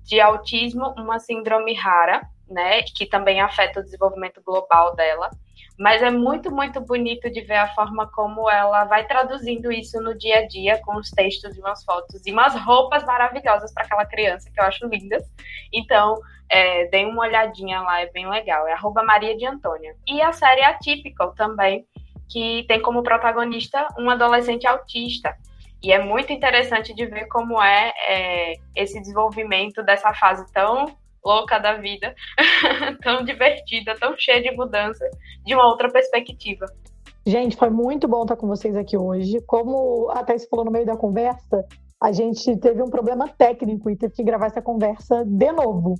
[SPEAKER 3] de autismo, uma síndrome rara, né? Que também afeta o desenvolvimento global dela. Mas é muito, muito bonito de ver a forma como ela vai traduzindo isso no dia a dia, com os textos e umas fotos e umas roupas maravilhosas para aquela criança, que eu acho lindas. Então, é, deem uma olhadinha lá, é bem legal. É arroba Maria de Antônia. E a série Atypical também, que tem como protagonista um adolescente autista. E é muito interessante de ver como é, é esse desenvolvimento dessa fase tão louca da vida, tão divertida, tão cheia de mudança, de uma outra perspectiva.
[SPEAKER 1] Gente, foi muito bom estar com vocês aqui hoje. Como até se falou no meio da conversa, a gente teve um problema técnico e teve que gravar essa conversa de novo.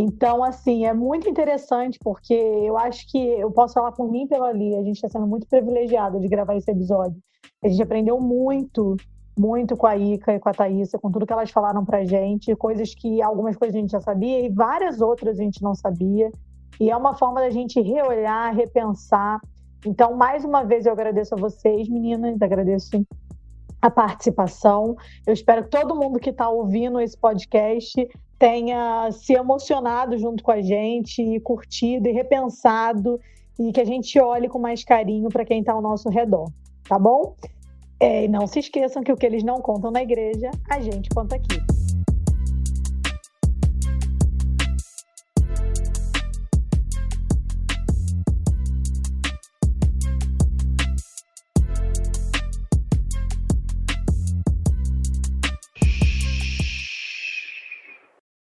[SPEAKER 1] Então, assim, é muito interessante porque eu acho que eu posso falar por mim e pela Ali, a gente está sendo muito privilegiada de gravar esse episódio. A gente aprendeu muito, muito com a Ica e com a Thaísa, com tudo que elas falaram pra gente, coisas que algumas coisas a gente já sabia e várias outras a gente não sabia. E é uma forma da gente reolhar, repensar. Então, mais uma vez, eu agradeço a vocês, meninas, agradeço a participação. Eu espero que todo mundo que está ouvindo esse podcast tenha se emocionado junto com a gente, e curtido e repensado, e que a gente olhe com mais carinho para quem está ao nosso redor, tá bom? É, e não se esqueçam que o que eles não contam na igreja, a gente conta aqui.